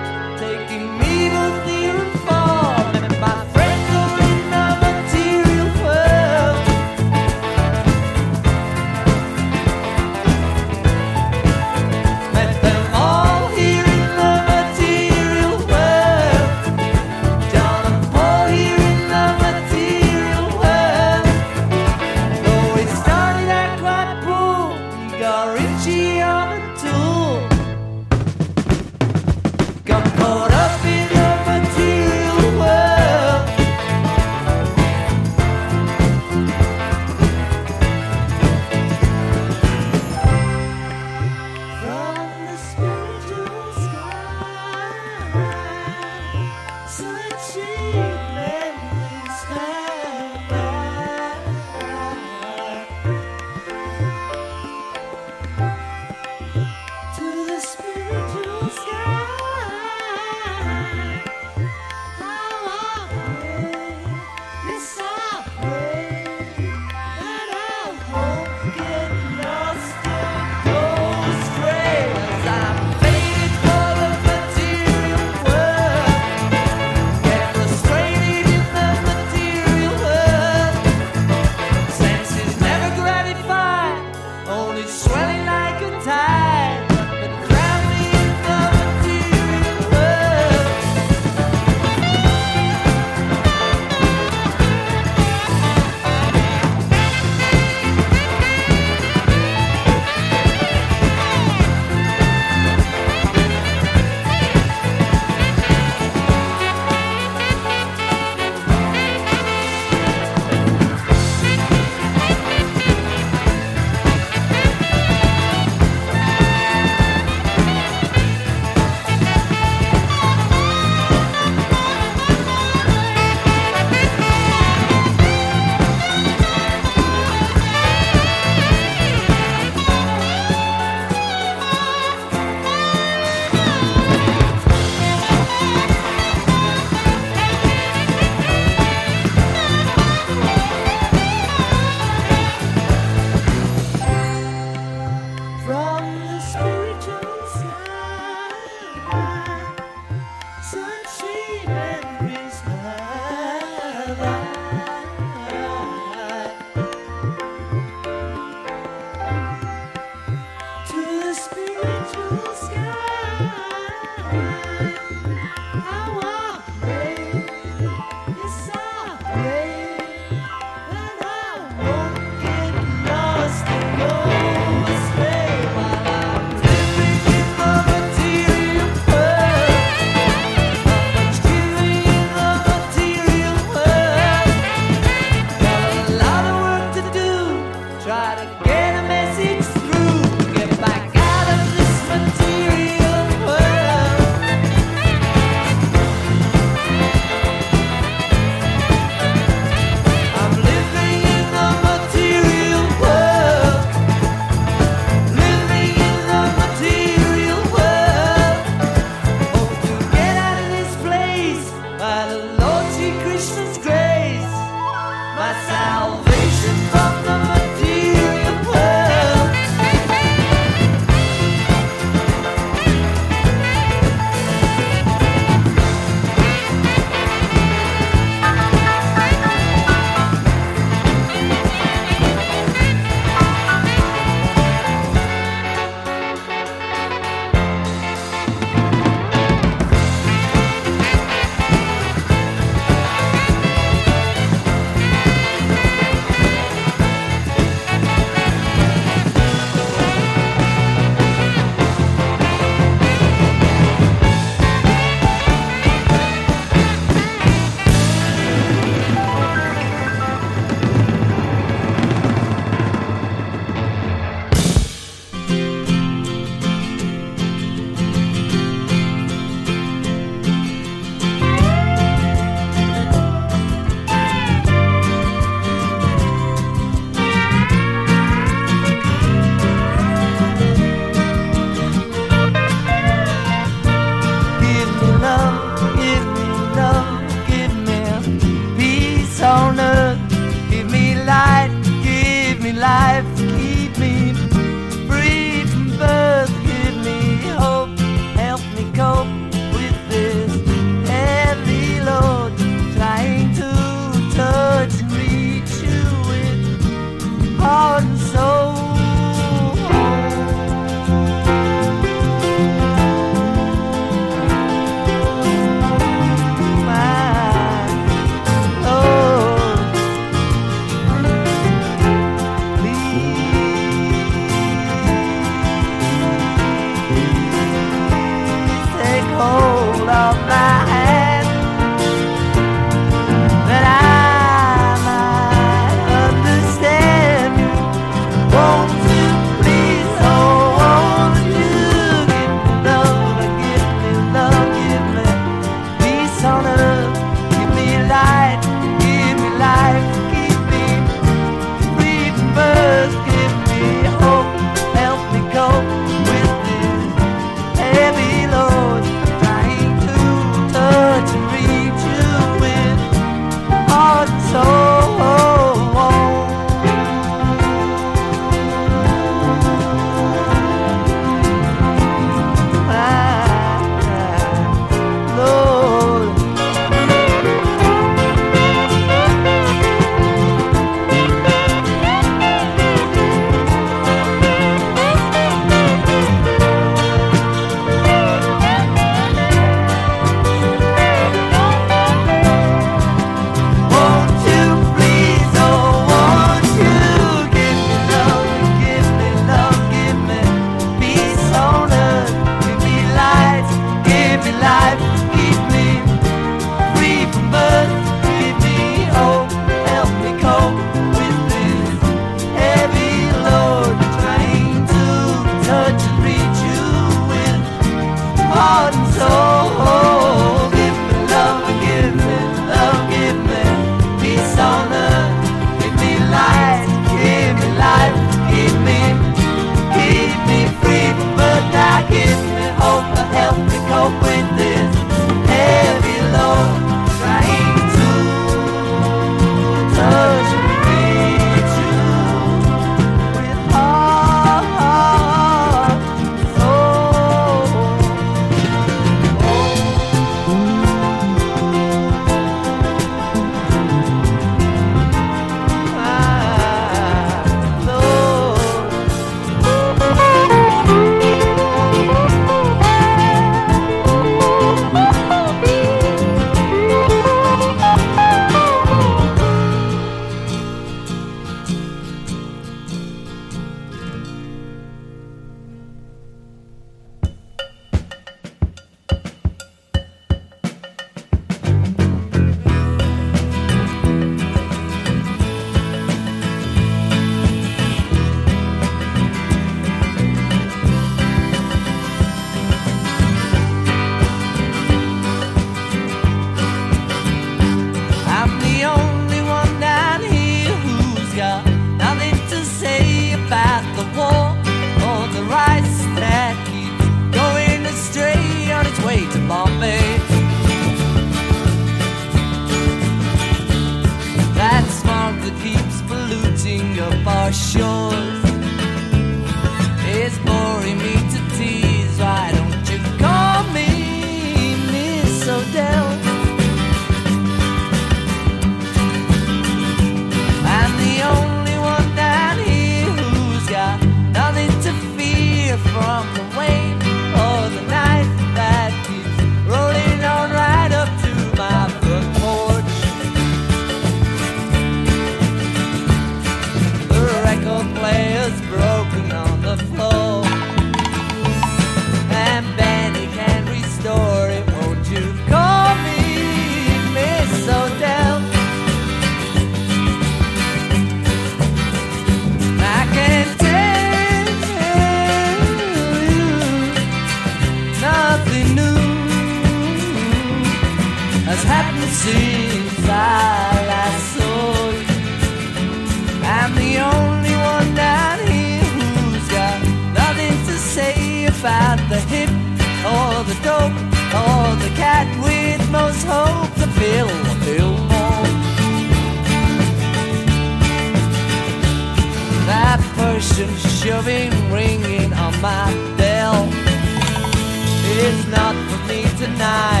Me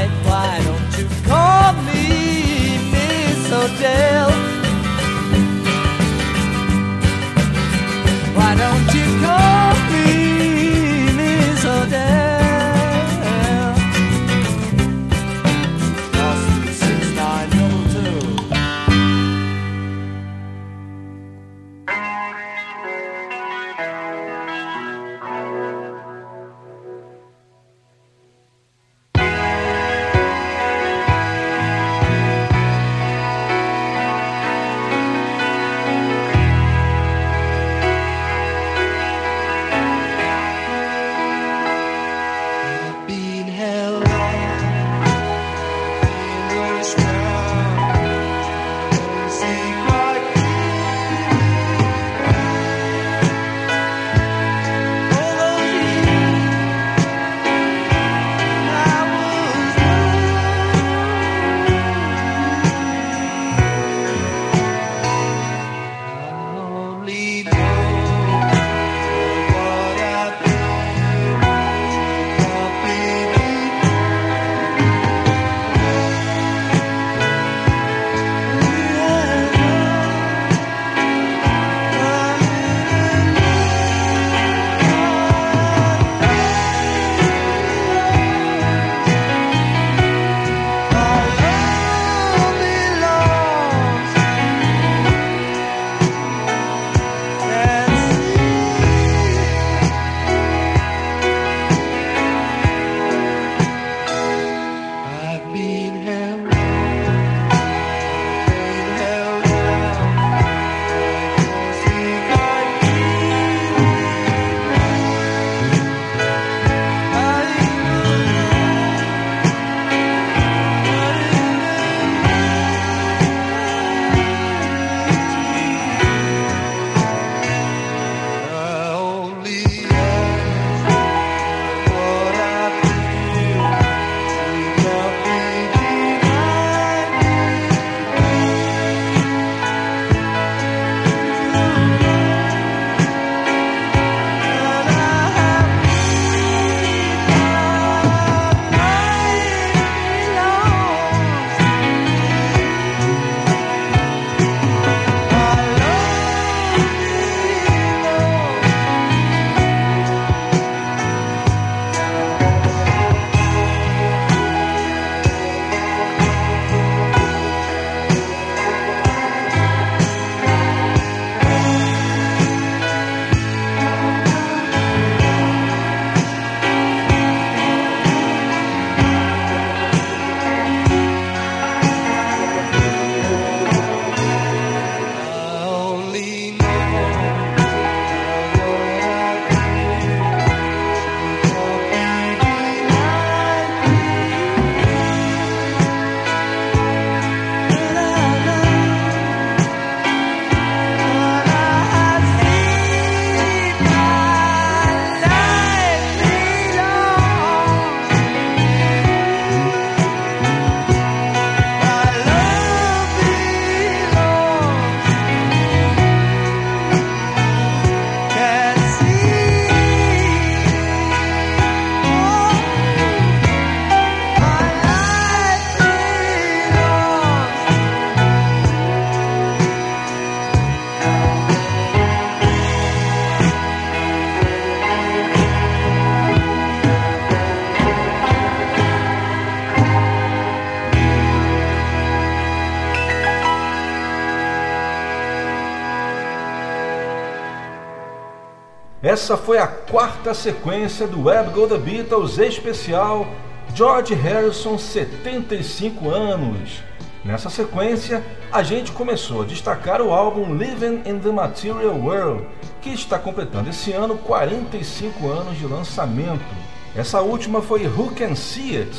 Essa foi a quarta sequência do Web Go The Beatles especial George Harrison 75 anos. Nessa sequência, a gente começou a destacar o álbum Living in the Material World, que está completando esse ano 45 anos de lançamento. Essa última foi Who Can See It,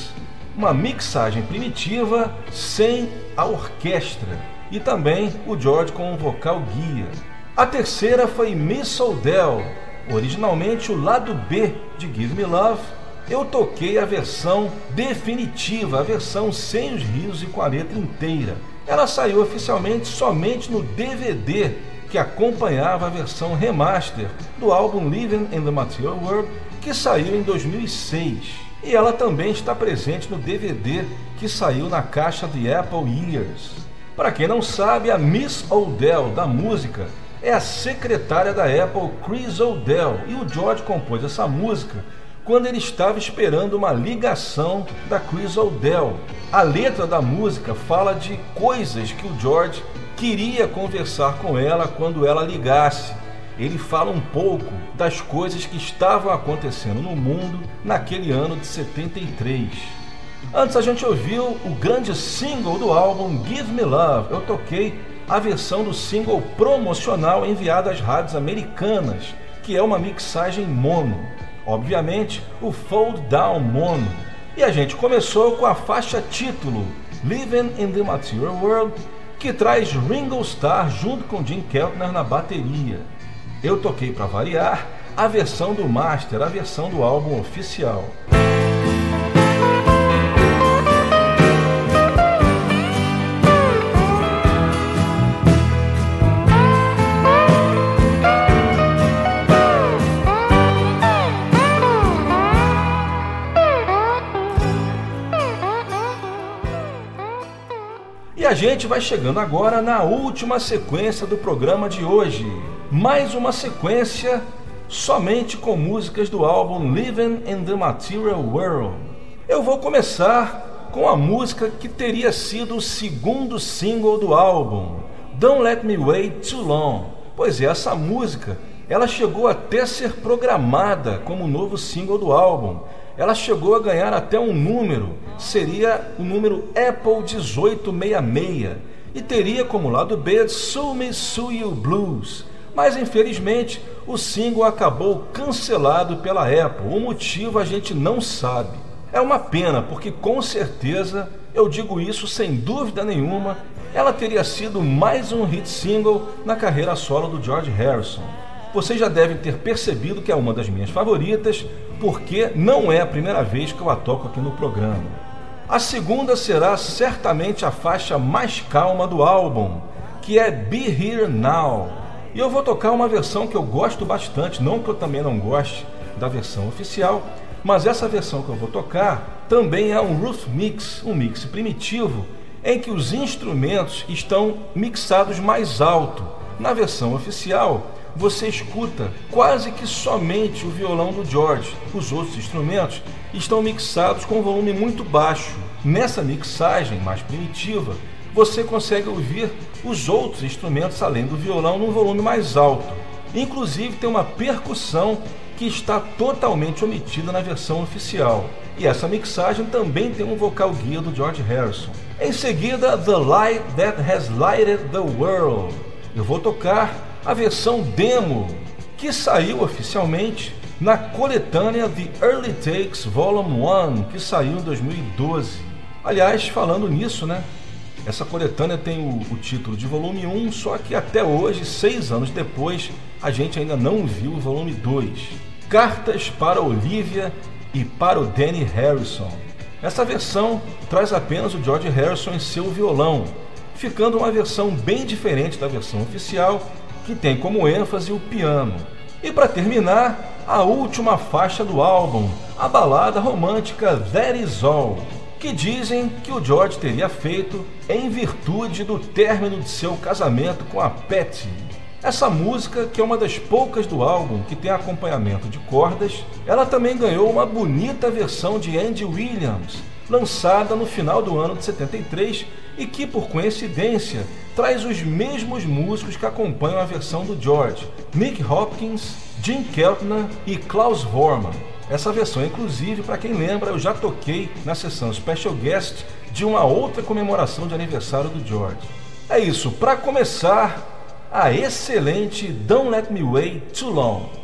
uma mixagem primitiva sem a orquestra e também o George com um vocal guia. A terceira foi Miss Odell, originalmente o lado B de Give Me Love, eu toquei a versão definitiva, a versão sem os rios e com a letra inteira. Ela saiu oficialmente somente no DVD que acompanhava a versão remaster do álbum Living in the Material World, que saiu em 2006. E ela também está presente no DVD que saiu na caixa de Apple Years. Para quem não sabe, a Miss Odell da música é a secretária da Apple Chris O'Dell e o George compôs essa música quando ele estava esperando uma ligação da Chris O'Dell. A letra da música fala de coisas que o George queria conversar com ela quando ela ligasse. Ele fala um pouco das coisas que estavam acontecendo no mundo naquele ano de 73. Antes a gente ouviu o grande single do álbum Give Me Love. Eu toquei a versão do single promocional enviado às rádios americanas, que é uma mixagem mono. Obviamente, o Fold Down Mono. E a gente começou com a faixa título Living in the Material World, que traz Ringo Starr junto com Jim Keltner na bateria. Eu toquei para variar a versão do master, a versão do álbum oficial. A gente vai chegando agora na última sequência do programa de hoje. Mais uma sequência somente com músicas do álbum Living in the Material World. Eu vou começar com a música que teria sido o segundo single do álbum, Don't Let Me Wait Too Long. Pois é, essa música, ela chegou até ser programada como novo single do álbum, ela chegou a ganhar até um número, seria o número Apple 1866, e teria como lado B Sue Me Sue You Blues. Mas infelizmente o single acabou cancelado pela Apple. O motivo a gente não sabe. É uma pena, porque com certeza, eu digo isso sem dúvida nenhuma, ela teria sido mais um hit single na carreira solo do George Harrison. Vocês já devem ter percebido que é uma das minhas favoritas, porque não é a primeira vez que eu a toco aqui no programa. A segunda será certamente a faixa mais calma do álbum, que é Be Here Now. E eu vou tocar uma versão que eu gosto bastante, não que eu também não goste da versão oficial, mas essa versão que eu vou tocar também é um roof mix, um mix primitivo, em que os instrumentos estão mixados mais alto. Na versão oficial, você escuta quase que somente o violão do George. Os outros instrumentos estão mixados com volume muito baixo. Nessa mixagem mais primitiva, você consegue ouvir os outros instrumentos além do violão num volume mais alto. Inclusive tem uma percussão que está totalmente omitida na versão oficial. E essa mixagem também tem um vocal guia do George Harrison. Em seguida, The Light That Has Lighted the World. Eu vou tocar a versão demo que saiu oficialmente na coletânea The Early Takes Volume 1, que saiu em 2012. Aliás, falando nisso, né? Essa coletânea tem o, o, título de volume 1, só que até hoje, seis anos depois, a gente ainda não viu o volume 2. Cartas para Olivia e para o Danny Harrison. Essa versão traz apenas o George Harrison em seu violão, ficando uma versão bem diferente da versão oficial que tem como ênfase o piano. E para terminar, a última faixa do álbum, a balada romântica That Is All, que dizem que o George teria feito em virtude do término de seu casamento com a Patty. Essa música, que é uma das poucas do álbum que tem acompanhamento de cordas, ela também ganhou uma bonita versão de Andy Williams, lançada no final do ano de 73 e que, por coincidência, traz os mesmos músicos que acompanham a versão do George, Nick Hopkins, Jim Keltner e Klaus Vormann. Essa versão, inclusive, para quem lembra, eu já toquei na sessão Special Guest de uma outra comemoração de aniversário do George. É isso, para começar, a excelente Don't Let Me Wait Too Long.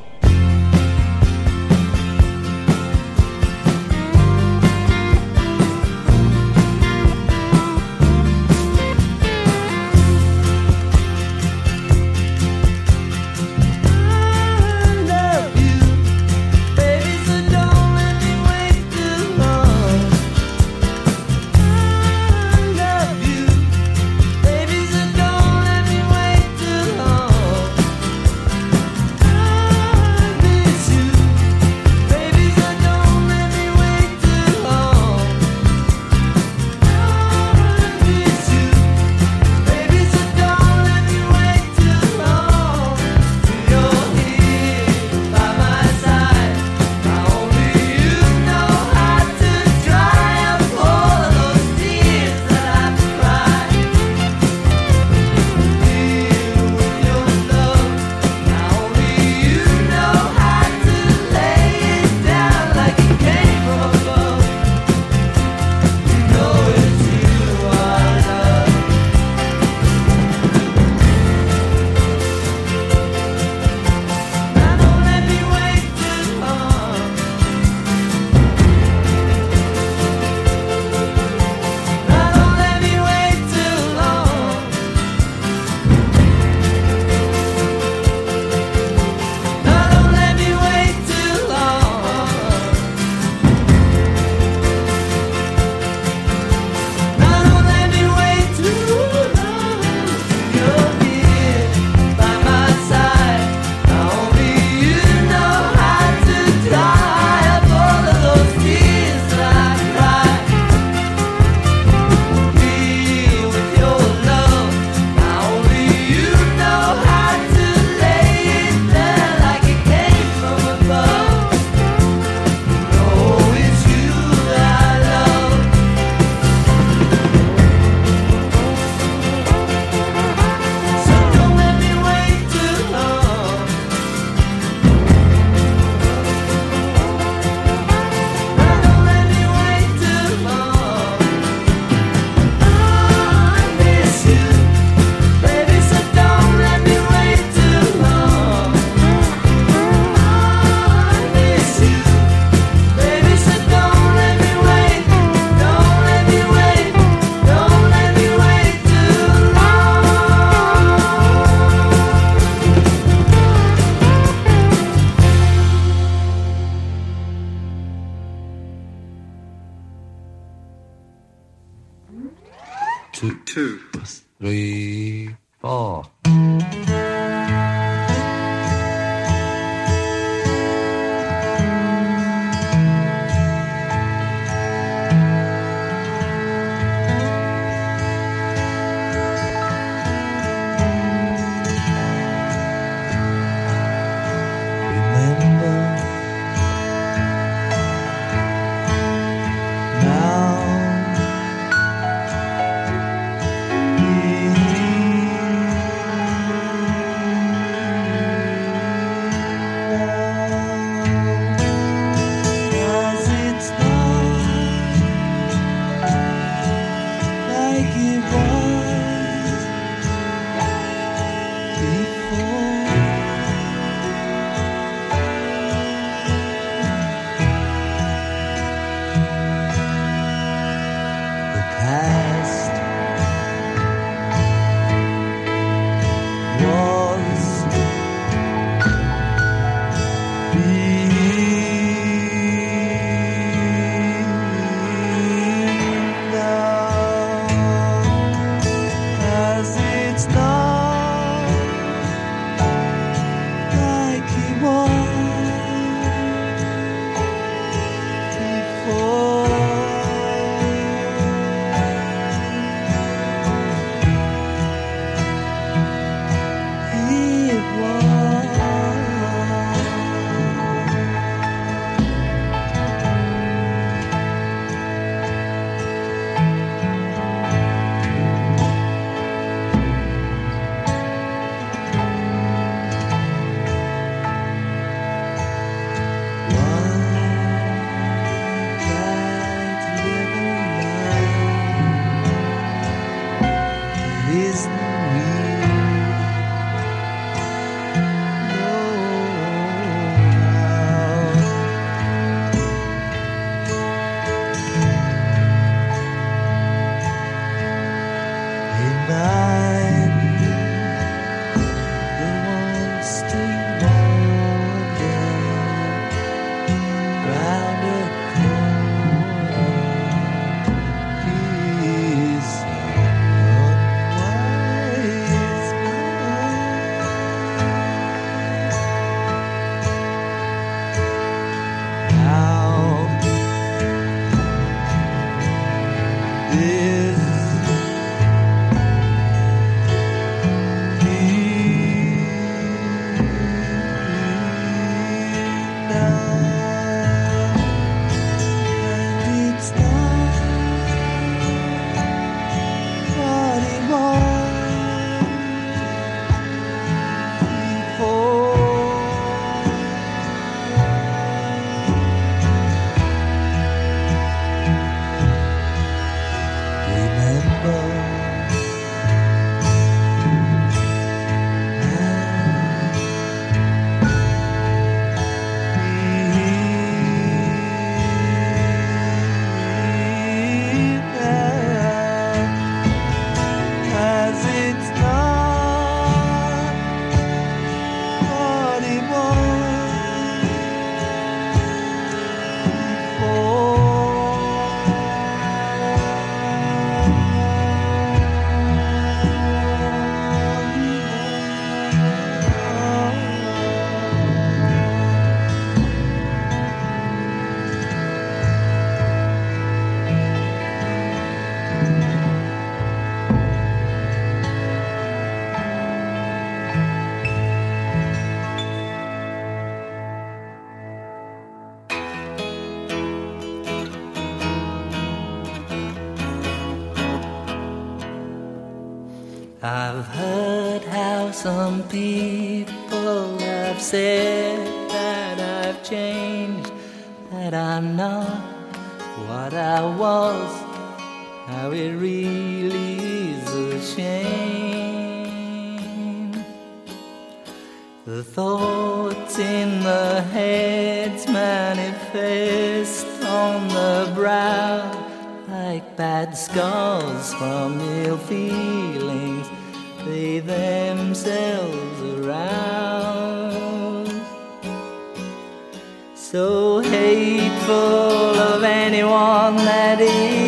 some around. So hateful of anyone that is.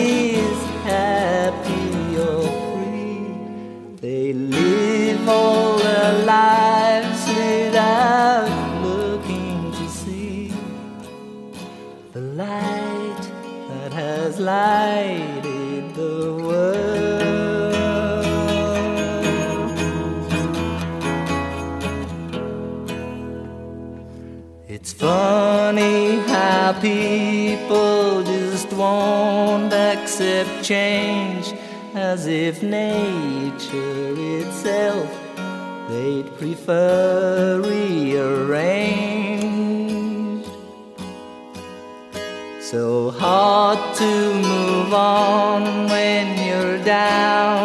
people just won't accept change as if nature itself they'd prefer rearranged. So hard to move on when you're down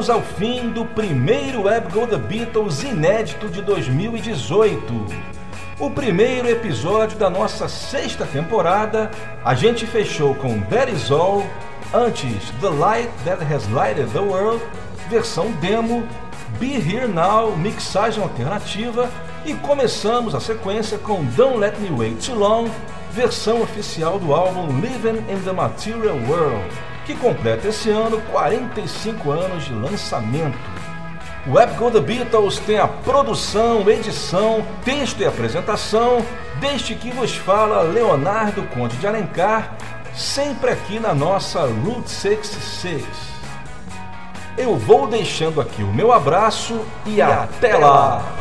chegamos ao fim do primeiro Web Go The Beatles inédito de 2018. O primeiro episódio da nossa sexta temporada, a gente fechou com That Is All, antes The Light That Has Lighted the World, versão demo, Be Here Now, mixagem alternativa, e começamos a sequência com Don't Let Me Wait Too Long, versão oficial do álbum Living in the Material World que completa esse ano 45 anos de lançamento. O Web Go The Beatles tem a produção, edição, texto e apresentação deste que vos fala Leonardo Conde de Alencar, sempre aqui na nossa Route 66. Eu vou deixando aqui o meu abraço e até lá!